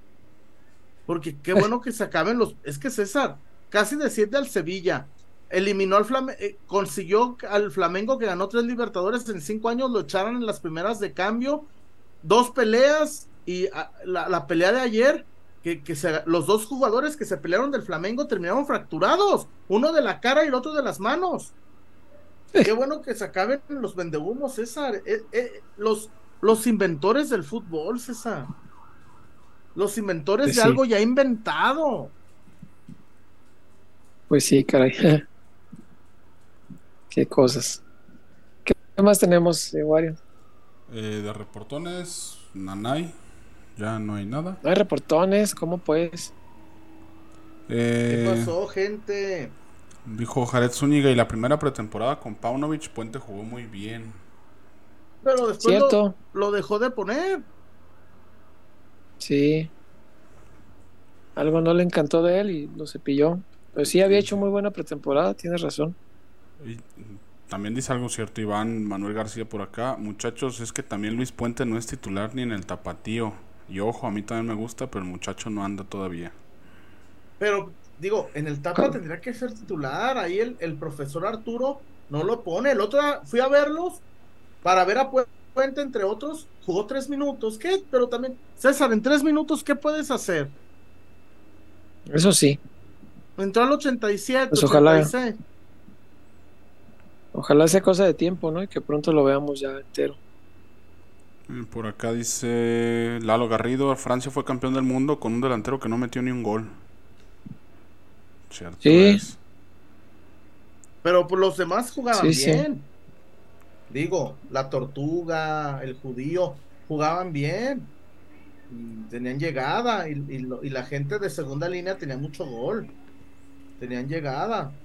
porque qué bueno que se acaben los. Es que César, casi de siete al Sevilla, eliminó al Flamengo, eh, consiguió al Flamengo que ganó tres Libertadores en cinco años, lo echaron en las primeras de cambio, dos peleas y ah, la, la pelea de ayer que, los dos jugadores que se pelearon del Flamengo terminaron fracturados, uno de la cara y el otro de las manos. Qué bueno que se acaben los vendehumos, César. Eh, eh, los, los inventores del fútbol, César. Los inventores pues de algo ya inventado. Pues sí, caray. <laughs> Qué cosas. ¿Qué más tenemos, Wario? Eh, de reportones, Nanay. Ya no hay nada. No hay reportones, ¿cómo pues? ¿Qué pasó, gente? Dijo Jared Zúñiga y la primera pretemporada con Paunovic, Puente jugó muy bien. Pero después lo, lo, dejó de poner. Sí. Algo no le encantó de él y lo cepilló. Pero sí había hecho muy buena pretemporada, tienes razón. Y también dice algo cierto Iván Manuel García por acá. Muchachos, es que también Luis Puente no es titular ni en el tapatío. Y ojo, a mí también me gusta, pero el muchacho no anda todavía. Pero, digo, en el Tapa tendría que ser titular. Ahí el, el profesor Arturo no lo pone. El otro fui a verlos para ver a Puente, entre otros. Jugó tres minutos. ¿Qué? Pero también, César, en tres minutos, ¿qué puedes hacer? Eso sí. Entró al 87, pues ojalá, Ojalá sea cosa de tiempo, ¿no? Y que pronto lo veamos ya entero. Eh, por acá dice Lalo Garrido, Francia fue campeón del mundo con un delantero que no metió ni un gol. Cierto sí. Pero pues los demás jugaban bien. Digo, la tortuga, el judío, jugaban bien. tenían llegada y, y la gente de segunda línea tenía mucho gol. Tenían llegada.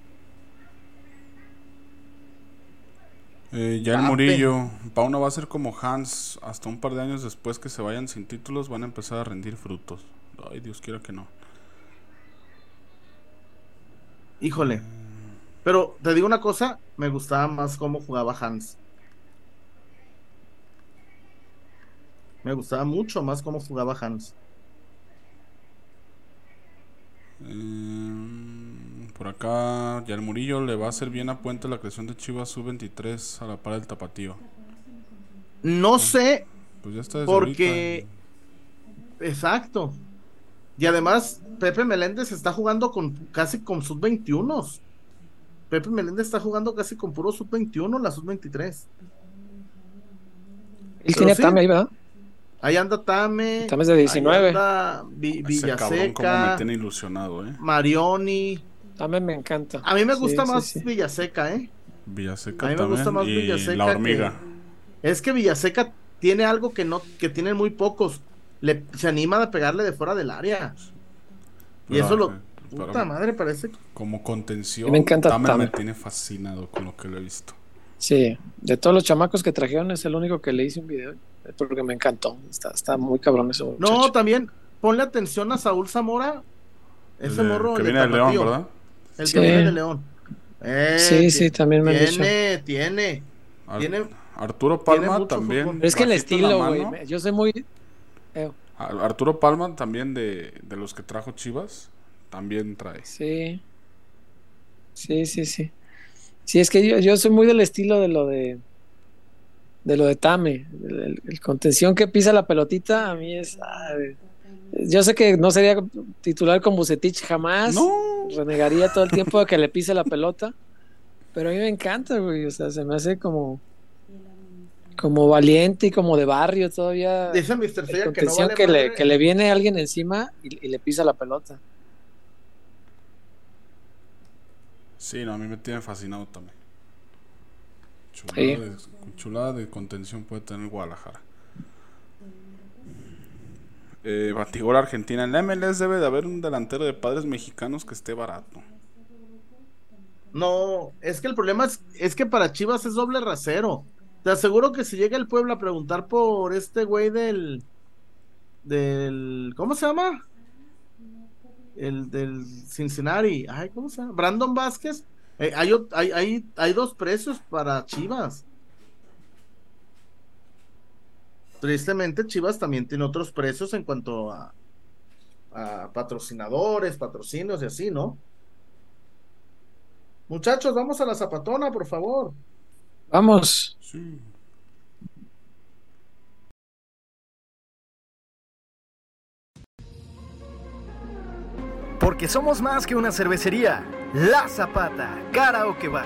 Eh, ya el Murillo, Pauno va a ser como Hans, hasta un par de años después que se vayan sin títulos van a empezar a rendir frutos. Ay, Dios quiera que no. Híjole. Pero te digo una cosa, me gustaba más cómo jugaba Hans. Me gustaba mucho más cómo jugaba Hans. Eh, por acá, ya el Murillo le va a hacer bien a Puente la creación de Chivas sub-23 a la par del Tapatío. No sé. Pues ya está porque. Exacto. Y además, Pepe Meléndez está jugando con casi con sub-21. Pepe Meléndez está jugando casi con puro sub-21, la sub-23. Él tiene Tame ahí, ¿verdad? Ahí anda Tame. Tame es de 19. Ahí anda Villaseca. me tiene ilusionado, ¿eh? Marioni. También me encanta. A mí me gusta más Villaseca, ¿eh? Villaseca a mí me gusta más Villaseca. La hormiga. Es que Villaseca tiene algo que no, que tienen muy pocos. Le, se anima a pegarle de fuera del área. y eso lo. Puta madre, parece. Como contención, me encanta me tiene fascinado con lo que lo he visto. Sí, de todos los chamacos que trajeron es el único que le hice un video porque me encantó. Está, está muy cabrón ese muchacho. No, también ponle atención a Saúl Zamora. Ese morro. Que viene de León, ¿verdad? El que viene de León. Eh, sí, sí, también me tiene, Tiene, tiene. Arturo Palma también. es que el estilo, güey. Yo soy muy. Arturo Palma también de, de los que trajo Chivas. También trae. Sí. Sí, sí, sí. Sí, es que yo, yo soy muy del estilo de lo de de lo de Tame. El, contención que pisa la pelotita a mí es. Yo sé que no sería titular con Bucetich jamás. Renegaría todo el tiempo de que le pise la pelota. Pero a mí me encanta, güey. O sea, se me hace como. Como valiente y como de barrio todavía. Dice Mr. contención que, le, que le viene alguien encima y, le pisa la pelota. Sí, no, a mí me tiene fascinado también. Chulada, de, contención puede tener Guadalajara. Eh, Batigol Argentina. En la MLS debe de haber un delantero de padres mexicanos que esté barato. No, es que el problema es, que para Chivas es doble rasero. Te aseguro que si llega el pueblo a preguntar por este güey del. del. ¿Cómo se llama? El del Cincinnati. Ay, ¿cómo se llama? Brandon Vázquez eh, hay, hay, hay, dos precios para Chivas. Tristemente, Chivas también tiene otros precios en cuanto a, a patrocinadores, patrocinios y así, ¿no? Muchachos, vamos a la zapatona, por favor. Vamos. Porque somos más que una cervecería. La Zapata, Karaoke Bar.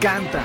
Canta,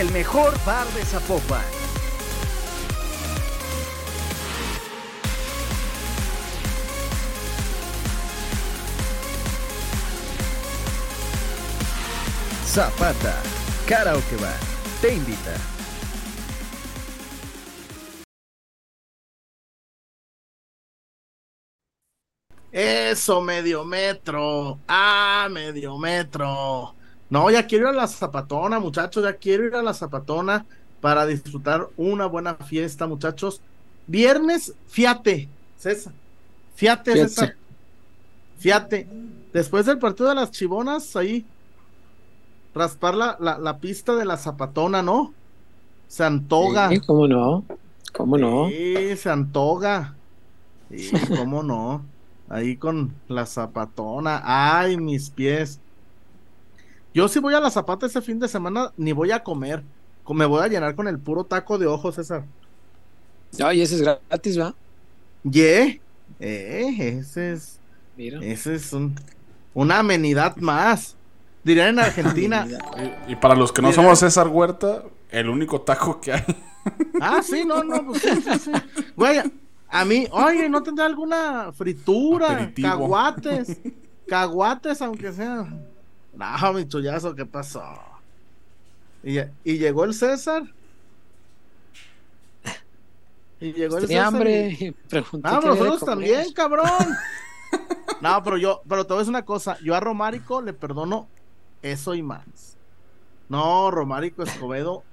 El mejor bar de Zapopan. Zapata, Karaoke Bar, te invita. Eso, medio metro. Ah, medio metro. No, ya quiero ir a la zapatona, muchachos, ya quiero ir a la zapatona para disfrutar una buena fiesta, muchachos. Viernes, fiate, César. Fiate, César. Fiate. Después del partido de las chivonas, ahí, raspar la, la, pista de la zapatona, ¿no? Se antoga. Sí, ¿cómo no? ¿Cómo no? Sí, se antoga. Sí, ¿cómo no? Ahí con la zapatona. Ay, mis pies. Yo si voy a la zapata ese fin de semana, ni voy a comer. Me voy a llenar con el puro taco de ojos, César. Ay, ese es gratis, ¿va? Yeah. Eh, ese es. Mira. Ese es un, una amenidad más. Dirían en Argentina. <laughs> y, para los que no somos César Huerta, el único taco que hay. <laughs> ah, sí, no, no, pues sí, Güey, a mí, oye, ¿no tendrá alguna fritura? Caguates. Caguates, aunque sea. No, mi chullazo, ¿qué pasó? Y, llegó el César. Y llegó el César. hambre. Y... Ah, nosotros también, cabrón. <laughs> no, pero yo, pero te voy a decir una cosa. Yo a Romárico le perdono eso y más. No, Romárico Escobedo.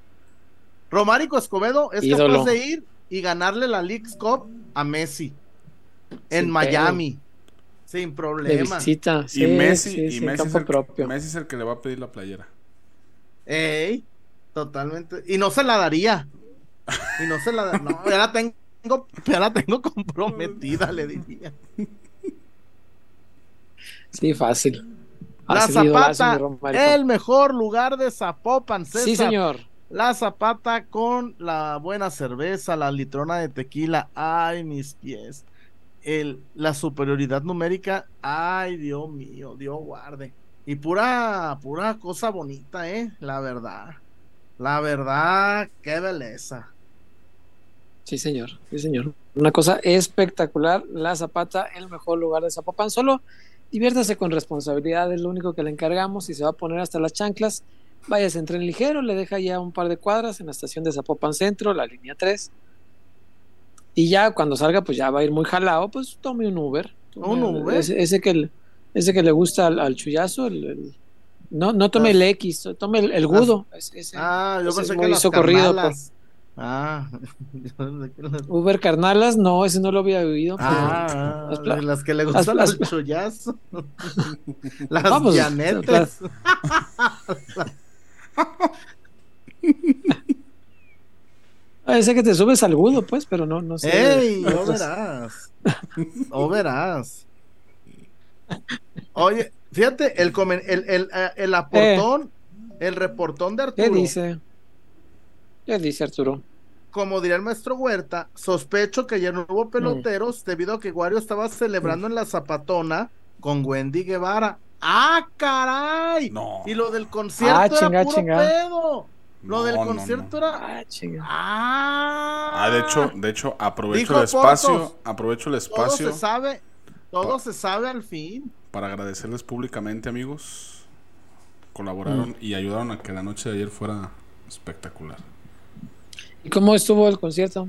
Romárico Escobedo es capaz de ir y ganarle la League Cup a Messi en Miami. Sin problema. y Messi, y Messi, es el, propio. Messi es el que le va a pedir la playera. Ey, totalmente. Y no se la daría. Y no se la daría. No, ya la tengo, ya la tengo comprometida, le diría. Sí, fácil. La Zapata, el mejor lugar de Zapopan, César. Sí, señor. La Zapata con la buena cerveza, la litrona de tequila. Ay, mis pies la superioridad numérica, ay Dios mío, Dios guarde. Y pura, pura cosa bonita, eh, la verdad. La verdad, qué belleza. Sí, señor, sí, señor. Una cosa espectacular, la Zapata, el mejor lugar de Zapopan. Solo diviértase con responsabilidad, es lo único que le encargamos y se va a poner hasta las chanclas. váyase en tren ligero, le deja ya un par de cuadras en la estación de Zapopan Centro, la línea 3. Y ya cuando salga, pues ya va a ir muy jalado, pues tome un Uber. un Uber. Ese, que, le, ese que le gusta al, chullazo, el, no, no tome el X, tome el, gudo. ah, yo pensé que las corrido. Ah, Uber Carnalas, no, ese no lo había oído. Ah, las, que le gustan las, al chullazo. <laughs> las Vamos, llanetes. <laughs> <laughs> Ese que te subes al gudo, pues, pero no, no sé. ¡Ey! O verás. O verás. Oye, fíjate, el, el, el, eh, el aportón, el reportón de Arturo. ¿Qué dice? ¿Qué dice Arturo? Como diría el maestro Huerta, sospecho que ya no hubo mm. peloteros debido a que Wario estaba celebrando en la zapatona con Wendy Guevara. ¡Ah, caray! No. Y lo del concierto ah, era puro pedo. Lo del concierto era. Ah, ah, ah, de hecho, de hecho, aprovecho el espacio. aprovecho el espacio. Todo se sabe. Todo se sabe al fin. Para agradecerles públicamente, amigos. Colaboraron mm. y ayudaron a que la noche de ayer fuera espectacular. ¿Y cómo estuvo el concierto?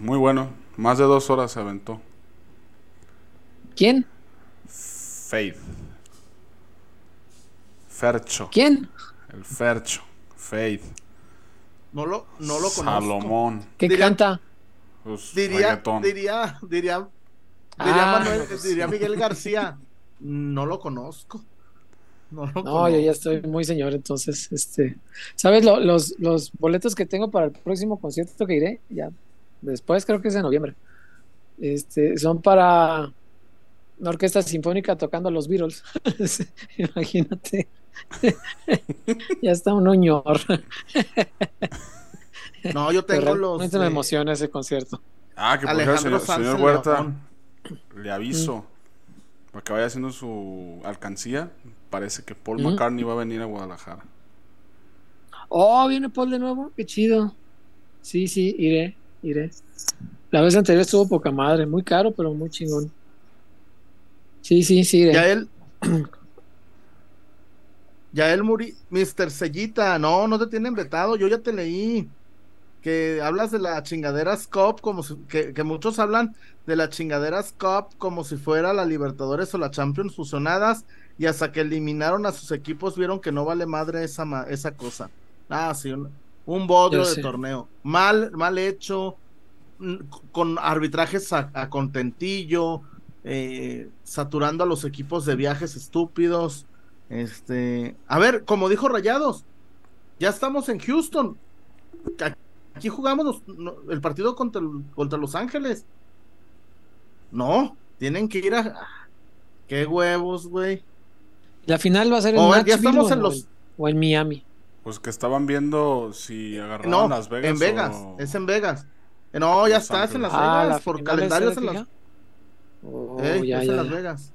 Muy bueno. Más de dos horas se aventó. ¿Quién? Faith. Fercho. ¿Quién? El Fercho. Faith. No lo, no lo conozco. Salomón. ¿Qué canta? Pues, diría, diría, diría, diría, ah, pues diría Miguel García. No lo conozco. No, no yo ya estoy muy señor, entonces, este, ¿sabes? los, los boletos que tengo para el próximo concierto que iré, ya, después creo que es en noviembre, este, son para una orquesta sinfónica tocando los Beatles. <laughs> Imagínate. <laughs> ya está un oñor. no, yo tengo los. No me emociona ese concierto. Ah, que por ejemplo, señor, Huerta, le aviso. Mm. Para que vaya haciendo su alcancía. Parece que Paul mm. McCartney va a venir a Guadalajara. Oh, viene Paul de nuevo. Qué chido. Sí, sí, iré, iré. La vez anterior estuvo poca madre. Muy caro, pero muy chingón. Sí, sí, sí. Ya él, <clears throat> ya él muri, Mr. Sellita, no, no te tienen vetado, yo ya te leí que hablas de la chingadera Cup como si, que, muchos hablan de la chingadera Cup como si fuera la Libertadores o la Champions fusionadas y hasta que eliminaron a sus equipos vieron que no vale madre esa, esa cosa. Ah, sí, un, un bodrio de torneo. Mal, mal hecho, con arbitrajes a, contentillo, eh, saturando a los equipos de viajes estúpidos. Este, a ver, como dijo Rayados, ya estamos en Houston. Aquí jugamos el partido contra, contra Los Ángeles. No, tienen que ir a. Qué huevos, güey. La final va a ser en o, ya estamos en los... o en Miami. Pues que estaban viendo si agarraron Las Vegas. En Vegas, es en Vegas. No, ya estás en Las ah, Vegas. por calendarios en las. Oh, en Las Vegas.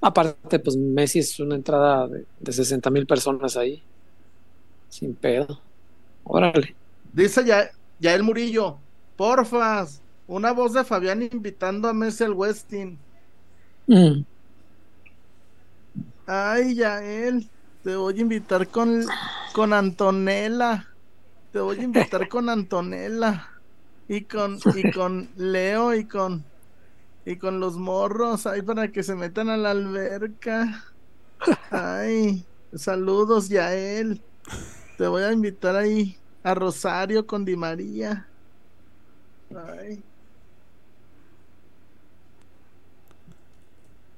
Aparte, pues Messi es una entrada de, de 60 mil personas ahí. Sin pedo. Órale. Dice ya, ya el Murillo. Porfas, una voz de Fabián invitando a Messi al Westin. Mm. Ay, ya él. Te voy a invitar con, con Antonella. Te voy a invitar con <laughs> Antonella. Y con, y con Leo y con y con los morros ahí para que se metan a la alberca. Ay, saludos, Yael. Te voy a invitar ahí a Rosario con Di María. Ay.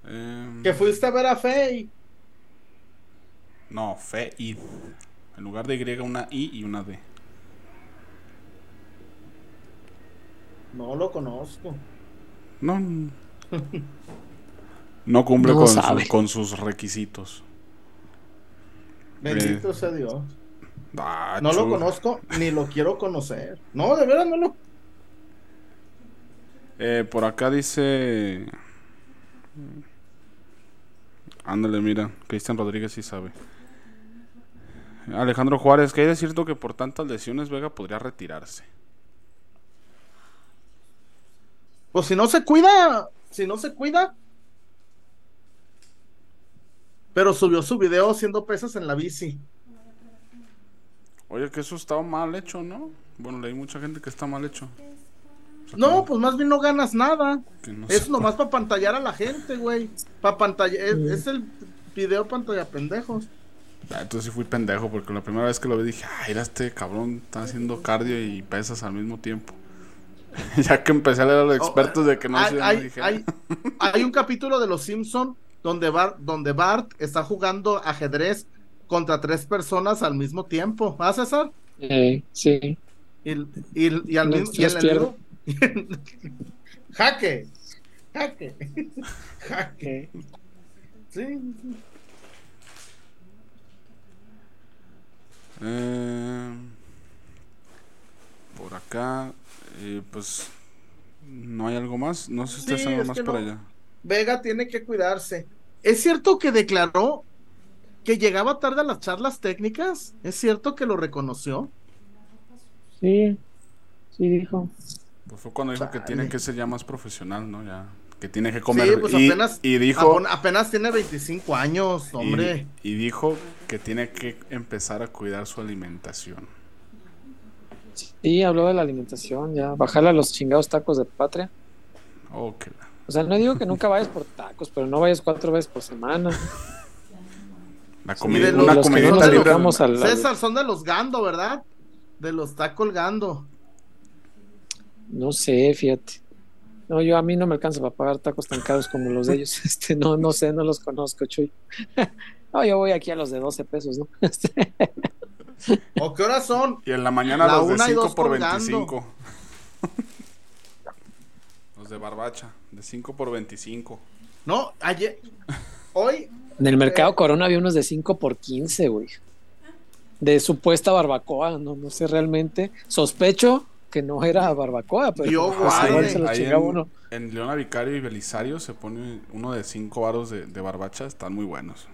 Em. Que fuiste a ver a Fey. No, Fey. En lugar de Y, una I y una D. No lo conozco. No. <laughs> No cumple con, sus requisitos. Bendito sea Dios. Ah, no lo conozco ni lo quiero conocer. No, de verdad no lo. Eh, por acá dice. Ándale, mira. Cristian Rodríguez sí sabe. Alejandro Juárez, que hay de cierto que por tantas lesiones Vega podría retirarse. Pues si no se cuida, si no se cuida. Pero subió su video haciendo pesas en la bici. Oye, que eso estaba mal hecho, ¿no? Bueno, leí mucha gente que está mal hecho. no, pues más bien no ganas nada. es nomás para pantallar a la gente, güey. Para pantalla, es, el video pantalla pendejos. Ah, entonces sí fui pendejo porque la primera vez que lo vi dije, ay, era este cabrón, está haciendo cardio y pesas al mismo tiempo. <laughs> ya que empecé a leer a los oh, expertos de que no hay, hay, hay, <laughs> hay, un capítulo de Los Simpson donde Bart, donde Bart está jugando ajedrez contra tres personas al mismo tiempo. ¿Ah, César? Eh, sí. Y, y, y al mismo tiempo. <laughs> jaque. Jaque. Jaque. Sí. Eh, por acá, eh, pues no hay algo más. No sé si está algo más por allá. Vega tiene que cuidarse. ¿Es cierto que declaró que llegaba tarde a las charlas técnicas? ¿Es cierto que lo reconoció? Sí, sí dijo. Pues fue cuando dijo que tiene que ser ya más profesional, ¿no? Ya que tiene que comer. Sí, pues y, apenas, y dijo apenas tiene 25 años, hombre. Y, dijo que tiene que empezar a cuidar su alimentación. Sí, habló de la alimentación, ya bajarle a los chingados tacos de patria. Okay. O sea, no digo que nunca vayas por tacos, pero no vayas cuatro veces por semana. La comida, una comidita libre. César, son de los Gando, ¿verdad? De los tacos Gando. No sé, fíjate. No, yo a mí no me alcanza para pagar tacos tan caros como los de ellos. <laughs> Este, no, no sé, no los conozco, Chuy. <laughs> no, yo voy aquí a los de 12 pesos, ¿no? <laughs> <laughs> ¿O qué horas son? Y en la mañana los de 5 por 25. <laughs> los de barbacha, de 5 por 25. No, ayer, hoy. En el mercado Corona había unos de 5 por 15, güey. De supuesta barbacoa, no, no sé realmente. Sospecho que no era barbacoa, pero Yo, pues, se lo chingaba uno. En Leona Vicario y Belisario se pone uno de cinco varos de, barbacha, están muy buenos.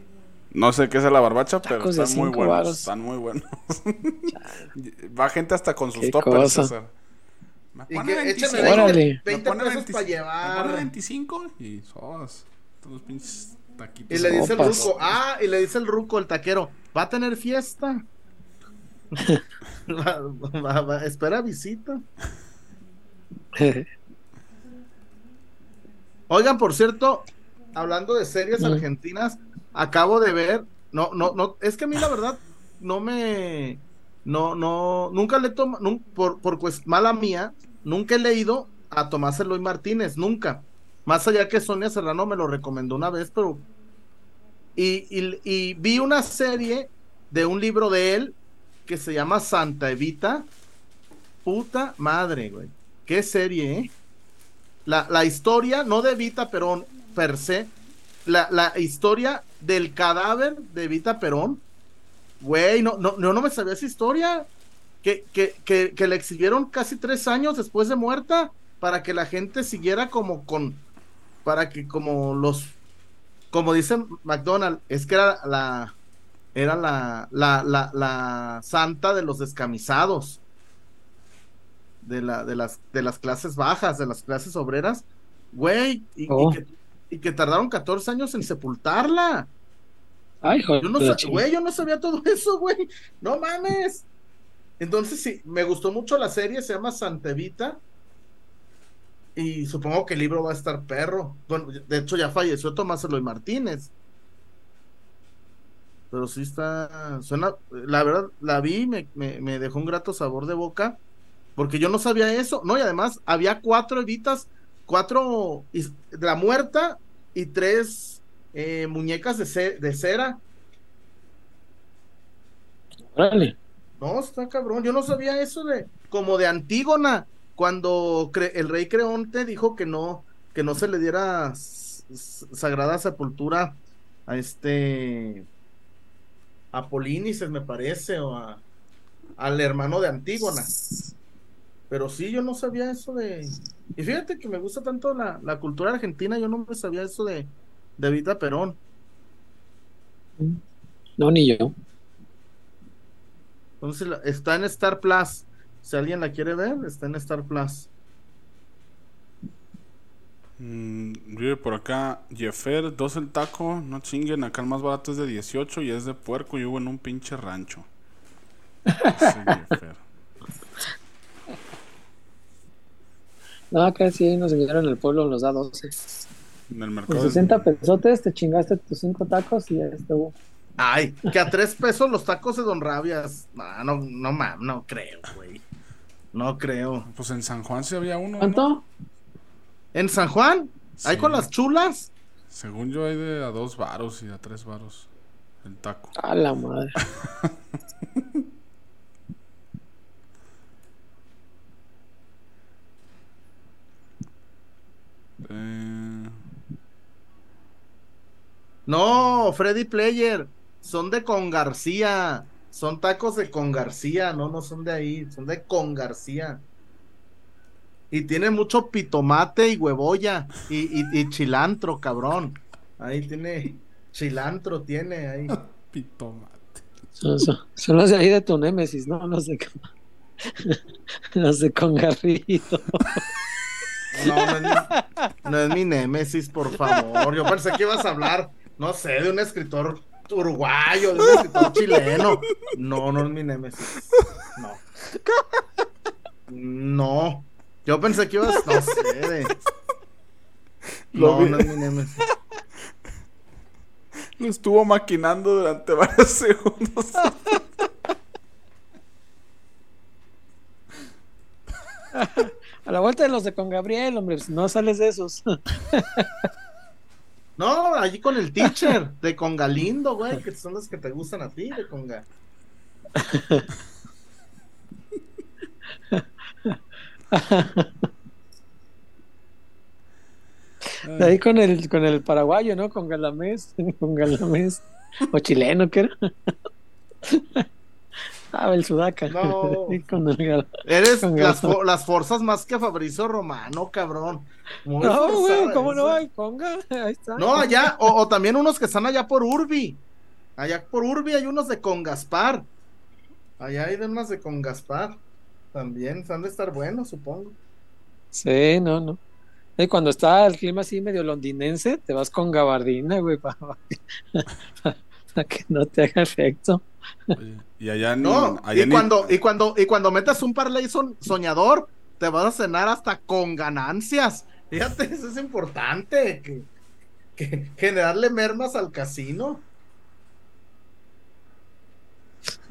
No sé qué es la barbacha, pero están muy buenos. Están muy buenos. Va gente hasta con sus toppers, César. Me pone 25, 20, 20 pesos para llevar. Me pone 25 y sos. Todos los pinches taquitos. Y le dice el ruco, ah, y le dice el ruco, el taquero, va a tener fiesta. <laughs> espera visita. <laughs> Oigan, por cierto, hablando de series argentinas, acabo de ver, no, no, no, es que a mí la verdad no me, no, no, nunca le tomo, por, por pues mala mía, nunca he leído a Tomás Eloy Martínez, nunca. Más allá que Sonia Serrano me lo recomendó una vez, pero y, y vi una serie de un libro de él que se llama Santa Evita. Puta madre, güey. Qué serie, ¿eh? La, la historia, no de Evita Perón per se, la, la historia del cadáver de Evita Perón. Güey, no, no, no, no me sabía esa historia. Que, que, que, que le exhibieron casi tres años después de muerta para que la gente siguiera como con, para que como los, como dice McDonald, es que era la, era la, la, la, la santa de los descamisados, de, la, de, las, de las clases bajas, de las clases obreras, güey, y, oh. que, tardaron 14 años en sepultarla. Ay, yo no, güey, yo no sabía todo <laughs> eso, güey, no mames. Entonces sí, me gustó mucho la serie, se llama Santevita. Y supongo que el libro va a estar perro. Bueno, de hecho ya falleció Tomás Eloy Martínez pero sí está, suena, la verdad, la vi, me, me, dejó un grato sabor de boca, porque yo no sabía eso, no, y además había cuatro evitas, cuatro de la muerta y tres eh, muñecas de, de cera. Vale. No, está cabrón, yo no sabía eso de, como de Antígona, cuando el rey Creonte dijo que no, que no se le diera sagrada sepultura a este a Polínices, me parece, o a, al hermano de Antígona. Pero sí, yo no sabía eso de. Y fíjate que me gusta tanto la, cultura argentina, yo no me sabía eso de, de Vita Perón. No, ni yo. Entonces está en Star Plus. Si alguien la quiere ver, está en Star Plus. Mm, vive por acá Jeffer, dos el no chinguen, acá el más barato es de 18 y es de puerco y hubo en un pinche rancho. <laughs> No, acá sí hay una señora en el pueblo nos da 12. En el mercado. Por 60 pesotes te chingaste tus cinco tacos y ya estuvo. Ay, que a tres pesos los tacos de Don Rabias. No, no, no, no, no creo, güey. No creo. Pues en San Juan sí había uno. ¿Cuánto? ¿En San Juan? ¿Hay con las chulas? Según yo hay de a dos varos y a tres varos el taco. A la madre. <laughs> eh... No, Freddy Player, son de Con García. Son tacos de Con García, no, no son de ahí, son de Con García. Y tiene mucho pitomate y huevoya y, y, chilantro, cabrón. Ahí tiene chilantro, tiene ahí. <laughs> pitomate. Son, son, los de ahí de tu némesis, ¿no? Los de, <laughs> los de Con Garrido. <laughs> No, no es, mi, no es mi némesis, por favor. Yo pensé que ibas a hablar no sé, de un escritor uruguayo, de un escritor chileno. No, no es mi némesis. No. No. Yo pensé que ibas, no sé, de... No, no es mi némesis. Lo estuvo maquinando durante varios segundos. <laughs> A la vuelta de los de con Gabriel, hombre, no sales de esos. <laughs> No, allí con el teacher de Congalindo, güey, que son los que te gustan a ti de Conga. <laughs> ahí con el, con el paraguayo, ¿no? Con Galamés, <laughs> con Galamés. O chileno, ¿qué era? Ah, el Sudaca. No. <laughs> Eres las, las, fuerzas más que Fabricio Romano, cabrón. no, güey, ¿cómo no hay? Ponga, ahí está. No, allá, o, también unos que están allá por Urbi. Allá por Urbi hay unos de Con Gaspar. Allá hay unas de Con Gaspar. También, han de estar buenos, supongo. Sí, no, no. Y cuando está el clima así medio londinense, te vas con gabardina, güey, <laughs> para, <laughs> que no te haga efecto. y allá no, y, cuando, y, cuando, y cuando metas un parlay soñador, te vas a cenar hasta con ganancias. Fíjate, eso es importante, que, generarle mermas al casino. <laughs>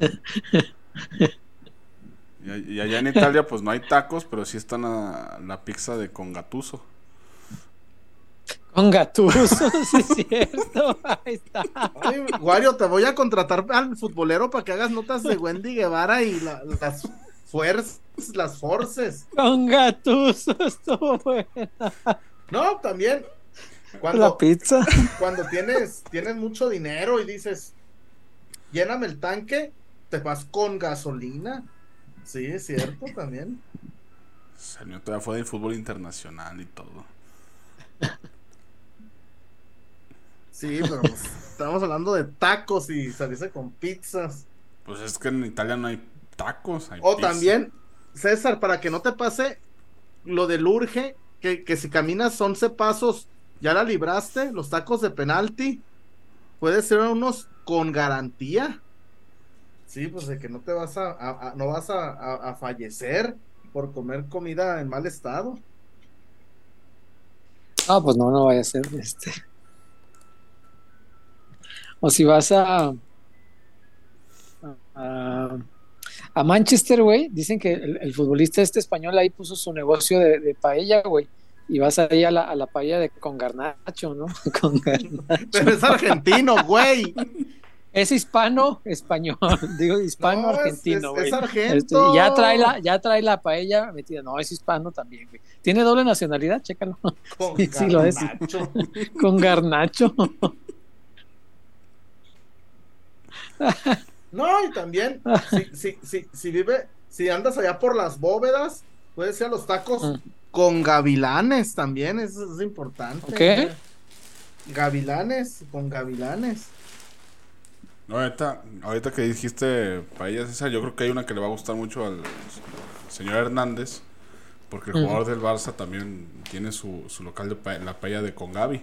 y, allá en Italia, pues no hay tacos, pero sí están a la pizza de congatuso. Con Gatuso, <laughs> sí es cierto. Ahí está. Ay, Wario, te voy a contratar al futbolero para que hagas notas de Wendy Guevara y las fuerzas, las forces. Con Gatuso, estuvo buena. No, también. Cuando, la pizza. Cuando tienes, tienes mucho dinero y dices, lléname el tanque, te vas con gasolina. Sí, es cierto también. Señor, todavía fue del fútbol internacional y todo. Sí, pero pues, estamos hablando de tacos y salirse con pizzas. Pues es que en Italia no hay tacos. o también, César, para que no te pase lo del urge, que, que si caminas 11 pasos, ya la libraste, los tacos de penalti, puede ser unos con garantía. Sí, pues de que no te vas a, no vas a fallecer por comer comida en mal estado. Ah, pues no, no vaya a ser este. O si vas a, a, Manchester, güey, dicen que el, futbolista este español ahí puso su negocio de, paella, güey. Y vas ahí a la, a la paella de con garnacho, ¿no? <laughs> Con garnacho. Pero es argentino, güey. Es hispano español, <laughs> digo hispano argentino, güey. Es, argentino. Este, ya trae la, ya trae la paella metida. No, es hispano también, güey. Tiene doble nacionalidad, chécalo. Con <laughs> sí, sí, lo es. Con garnacho. No, y también, si, si, si, si, vive, si andas allá por las bóvedas, puedes ir a los tacos mm. con gavilanes también, eso es importante. ¿Qué? Gavilanes, con gavilanes. ahorita, ahorita que dijiste paella César, yo creo que hay una que le va a gustar mucho al señor Hernández, porque el mm. jugador del Barça también tiene su, su local de la paella de con Gavi.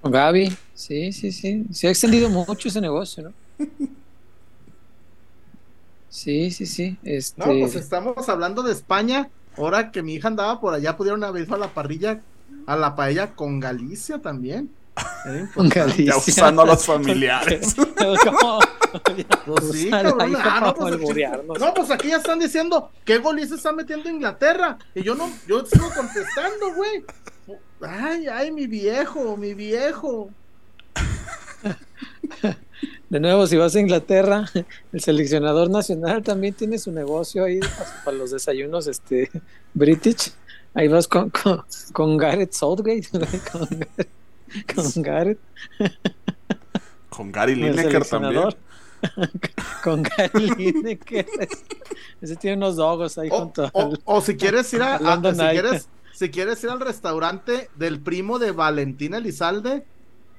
Con Gavi, sí, sí, sí. Se ha extendido mucho ese negocio, ¿no? Sí, sí, sí. Este... No, pues estamos hablando de España. Ahora que mi hija andaba por allá, pudieron haber a la parrilla, a la paella con Galicia también. <laughs> Con Galicia. Ya usando a los familiares. <laughs> <laughs> pues sí, cabrón. Ah, no, pues aquí, no, pues aquí ya están diciendo qué gol se está metiendo Inglaterra. Y yo no, yo sigo contestando, güey. Ay, ay, mi viejo, mi viejo. De nuevo, si vas a Inglaterra, <laughs> el seleccionador nacional también tiene su negocio ahí para los desayunos este British. Ahí vas con, con, Gareth Southgate. <laughs> Con, Gareth. Con Gary Lineker también. <laughs> con Gary Lineker. Ese tiene unos dogos ahí o, o, si quieres ir a, si quieres si quieres ir al restaurante del primo de Valentina Elizalde,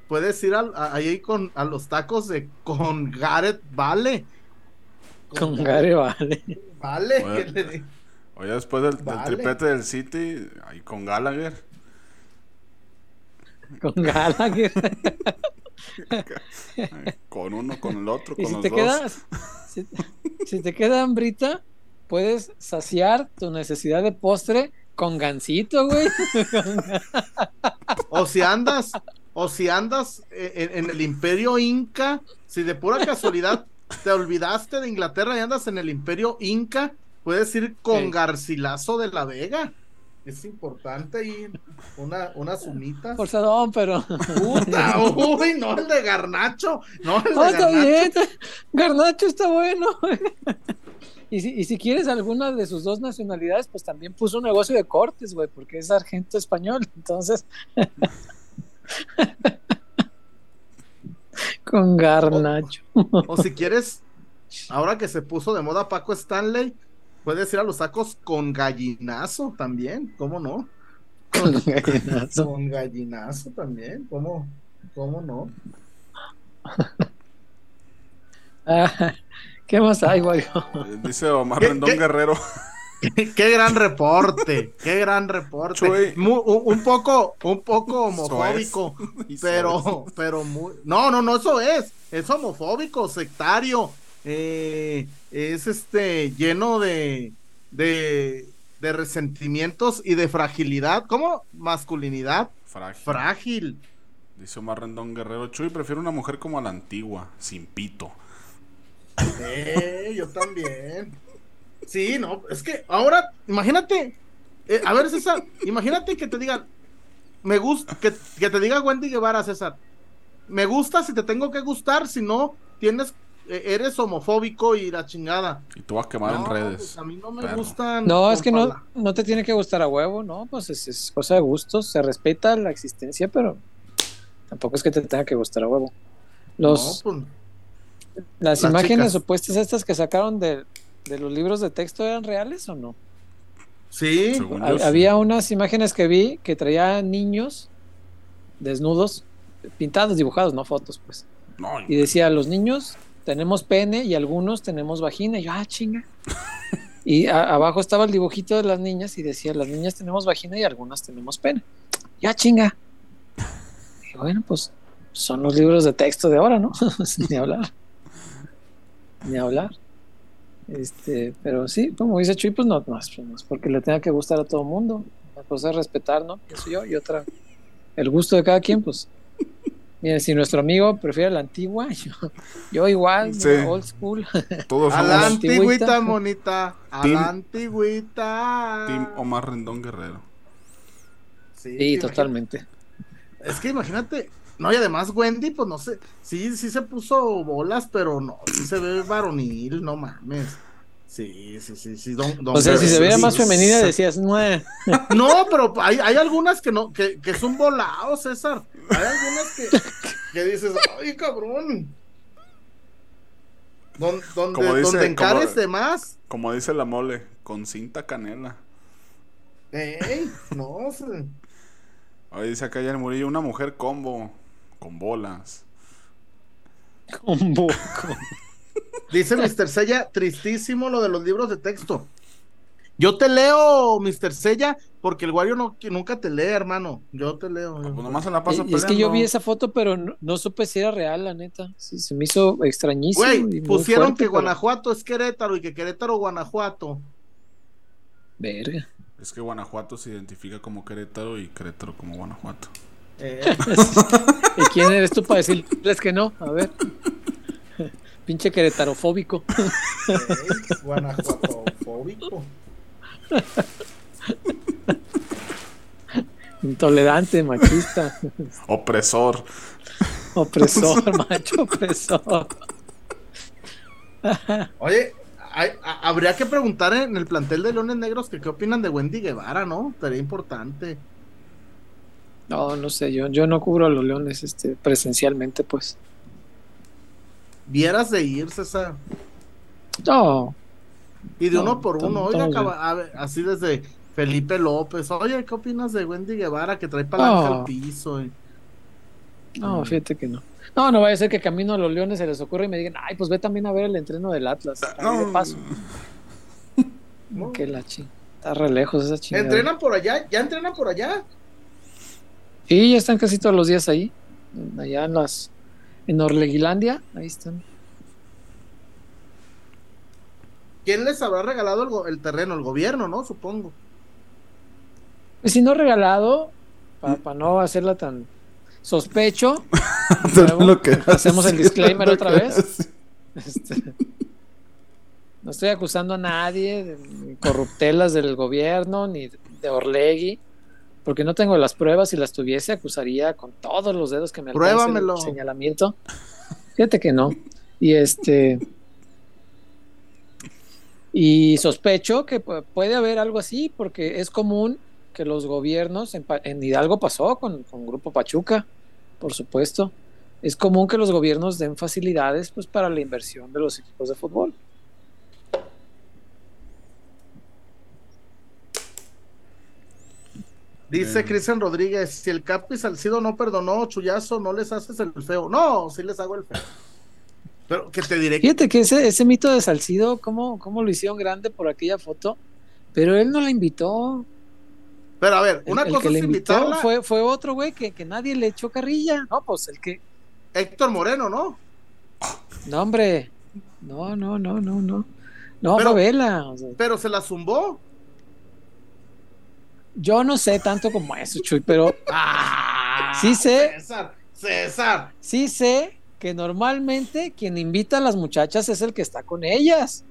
puedes ir ahí con a los tacos de con Gareth Vale. Con, Gareth Vale. Vale. Oye, después del, triplete del City, ahí con Gallagher. Con Gallagher. <laughs> con uno, con el otro, con si los te dos. Quedas, si, si, te queda hambrita, puedes saciar tu necesidad de postre con gancito, güey. o si andas, o si andas eh, en, el imperio inca, si de pura casualidad <laughs> te olvidaste de Inglaterra y andas en el imperio inca, puedes ir con Garcilaso de la Vega. Es importante ir una, una sumita. Forzadón, pero. Puta, uy, no el de Garnacho. No el de oh, Garnacho. Garnacho está bueno. Y si, y si quieres alguna de sus dos nacionalidades, pues también puso un negocio de cortes, güey, porque es argento español. Entonces. <laughs> Con Garnacho. O, si quieres, ahora que se puso de moda Paco Stanley, puedes ir a los sacos con gallinazo también, ¿cómo no? Con gallinazo. Con gallinazo también, ¿cómo, cómo no? <laughs> Ah, ¿Qué más hay, güey? Dice Omar Rendón Guerrero. <laughs> Qué, gran reporte, qué gran reporte. un, poco, un poco homofóbico, <laughs> pero, pero muy. No, no, no, eso es. Es homofóbico, sectario. Eh, es este lleno de, de, de resentimientos y de fragilidad. ¿Cómo? Masculinidad. Frágil. Frágil. Dice Omar Rendón Guerrero. Chuy, prefiero una mujer como a la antigua, sin pito. <laughs> Eh, yo también. Sí, no, es que ahora, imagínate, eh, a ver César, imagínate que te digan, me gusta, que, te diga Wendy Guevara, César, me gusta si te tengo que gustar, si no, tienes, eh, eres homofóbico y la chingada. Y tú vas a quemar en redes. Pues a mí no me gustan. No, es que no, no te tiene que gustar a huevo, ¿no? Pues es, cosa de gustos, se respeta la existencia, pero tampoco es que te tenga que gustar a huevo. Los... No, pues, las, imágenes opuestas estas que sacaron de, los libros de texto eran reales o no? Sí. Había unas imágenes que vi que traían niños desnudos, pintados, dibujados, no fotos, pues. y decía, los niños tenemos pene y algunos tenemos vagina. Y yo, ah, chinga. y abajo estaba el dibujito de las niñas y decía, las niñas tenemos vagina y algunas tenemos pene. Ya, chinga. Y bueno, pues son los libros de texto de ahora, ¿no? <laughs> Ni hablar ni hablar. Este, pero sí, como dice Chuy, pues no, no, es porque le tenga que gustar a todo el mundo. La cosa es respetar, ¿no? Eso yo, y otra, el gusto de cada quien, pues. <laughs> Mira, si nuestro amigo prefiere la antigua, <laughs> yo, igual, old school. Todos <laughs> a la antigüita, monita. A la antigüita. Team Omar Rendón Guerrero. Sí, totalmente. Es que imagínate, no, y además Wendy, pues no sé, sí, sí se puso bolas, pero no, sí se ve varonil, no mames. Sí, sí, sí, sí. o sea, si se veía más femenina decías, no. <laughs> no, pero hay, hay algunas que no, que, que son volados, César. Hay algunas que, que dices, ay, cabrón. Don, donde, donde encares de más. Como dice la mole, con cinta canela. Ey, no. Oye, dice acá ya el Murillo, una mujer combo con bolas. Con <laughs> Dice Mr. Sella, tristísimo lo de los libros de texto. Yo te leo, Mr. Sella, porque el Wario no, nunca te lee, hermano. Yo te leo. Pues nomás se la pasa y, es que yo vi esa foto, pero no, supe si era real, la neta. se me hizo extrañísimo. Güey, pusieron que Guanajuato es Querétaro y que Querétaro, Guanajuato. Verga. Es que Guanajuato se identifica como Querétaro y Querétaro como Guanajuato. Eh. <laughs> ¿Y quién eres tú para decirles que no? A ver. <laughs> Pinche queretarofóbico. <laughs> Guanajuatofóbico. Intolerante, machista. Opresor. Opresor, macho, opresor. Oye, habría que preguntar en el plantel de Leones Negros que qué opinan de Wendy Guevara, ¿no? Sería importante. No, no sé, yo, yo no cubro a los Leones este, presencialmente, pues. Vieras de ir, César. No. Y de uno por uno, oiga, así desde Felipe López, oye, ¿qué opinas de Wendy Guevara que trae palanca al piso? No, fíjate que no. No, no vaya a ser que camino a los Leones se les ocurra y me digan, ay, pues ve también a ver el entreno del Atlas. No. De paso. <laughs> Qué la Está re lejos esa chingada. ¿Entrenan por allá? ¿Ya entrenan por allá? Sí, ya están casi todos los días ahí. Allá en las. En Orleguilandia, ahí están. ¿Quién les habrá regalado el, terreno? El gobierno, ¿no? Supongo. Pues si no regalado, para no hacerla tan sospecho. <laughs> hacemos el disclaimer otra vez. Este, no estoy acusando a nadie de corruptelas del gobierno ni de Orlegui, porque no tengo las pruebas. Si las tuviese, acusaría con todos los dedos que me alcance el señalamiento. Fíjate que no. Y este. Y sospecho que puede haber algo así, porque es común que los gobiernos, en, Hidalgo pasó con, con, Grupo Pachuca, por supuesto, es común que los gobiernos den facilidades pues, para la inversión de los equipos de fútbol. Dice Cristian Rodríguez, si el Capi Salcido no perdonó, Chuyazo, no les haces el feo. No, sí les hago el feo. Pero que te diré. Fíjate que ese, ese mito de Salcido, ¿cómo, ¿cómo lo hicieron grande por aquella foto? Pero él no la invitó. Pero a ver, una cosa que le invitó fue, fue otro güey que, que nadie le echó carrilla. No, pues el que. Héctor Moreno, ¿no? No, hombre. No, no, no, no, no. No, pero, Vela. Pero se la zumbó. Yo no sé tanto como eso, Chuy, pero. Ah, sí sé. César, César. Sí sé que normalmente quien invita a las muchachas es el que está con ellas.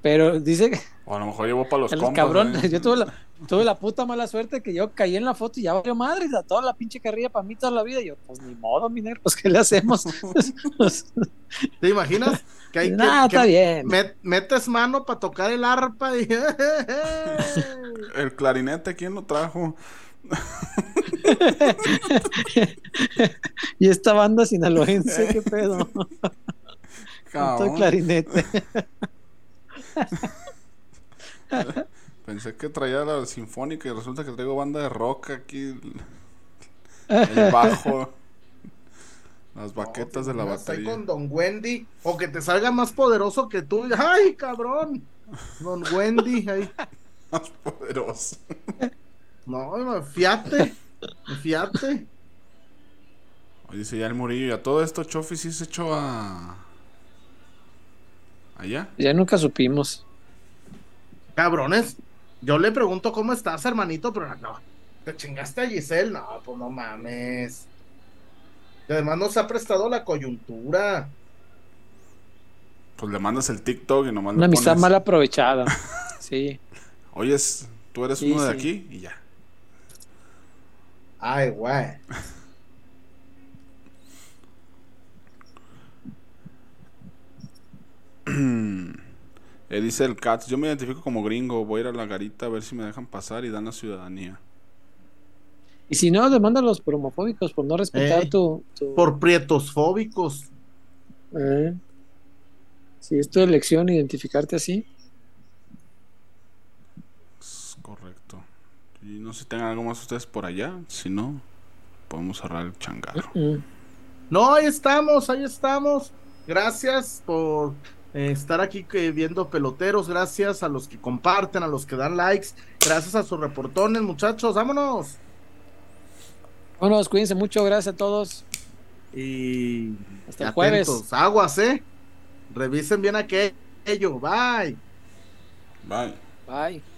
Pero dice que. O a lo mejor llevó para los el cabrón, yo tuve la, tuve la puta mala suerte que yo caí en la foto y ya valió madre, y toda la pinche carrilla para mí toda la vida. Y yo, pues ni modo, mi negro, pues ¿qué le hacemos? <laughs> <laughs> ¿Te imaginas? Que hay nah, está bien. metes mano para tocar el arpa y. <laughs> el clarinete, ¿quién lo trajo? <laughs> y esta banda sinaloense, qué pedo. <laughs> el clarinete. Pensé que traía la sinfónica y resulta que traigo banda de rock aquí. El bajo. Las baquetas de la batería. con Don Wendy. O que te salga más poderoso que tú. ¡Ay, cabrón! Don Wendy. Ahí. <laughs> Más poderoso. No, fiate. Fiate. Oye, dice ya el Murillo. Y a todo esto, Chofi sí se echó a. ¿Allá? Ya nunca supimos. Cabrones, yo le pregunto cómo estás, hermanito, pero no, te chingaste a Giselle, no, pues no mames. Y además no se ha prestado la coyuntura. Pues le mandas el TikTok y nomás Una amistad mal aprovechada. <laughs> sí. Oyes, tú eres uno de aquí y ya. Ay, güey. <clears throat> Eh, dice el Cats, yo me identifico como gringo, voy a ir a la garita a ver si me dejan pasar y dan la ciudadanía. Y si no, demándalos por homofóbicos, por no respetar eh, tu, Por prietosfóbicos. Eh. Si es tu elección identificarte así. correcto. Y no sé si tengan algo más ustedes por allá, si no, podemos cerrar el changarro. No, ahí estamos, ahí estamos. Gracias por eh, estar aquí viendo peloteros, gracias a los que comparten, a los que dan likes, gracias a sus reportones, muchachos, vámonos. Vámonos, cuídense mucho, gracias a todos. Y hasta el jueves. Aguas, eh. Revisen bien aquello. Bye. Bye. Bye.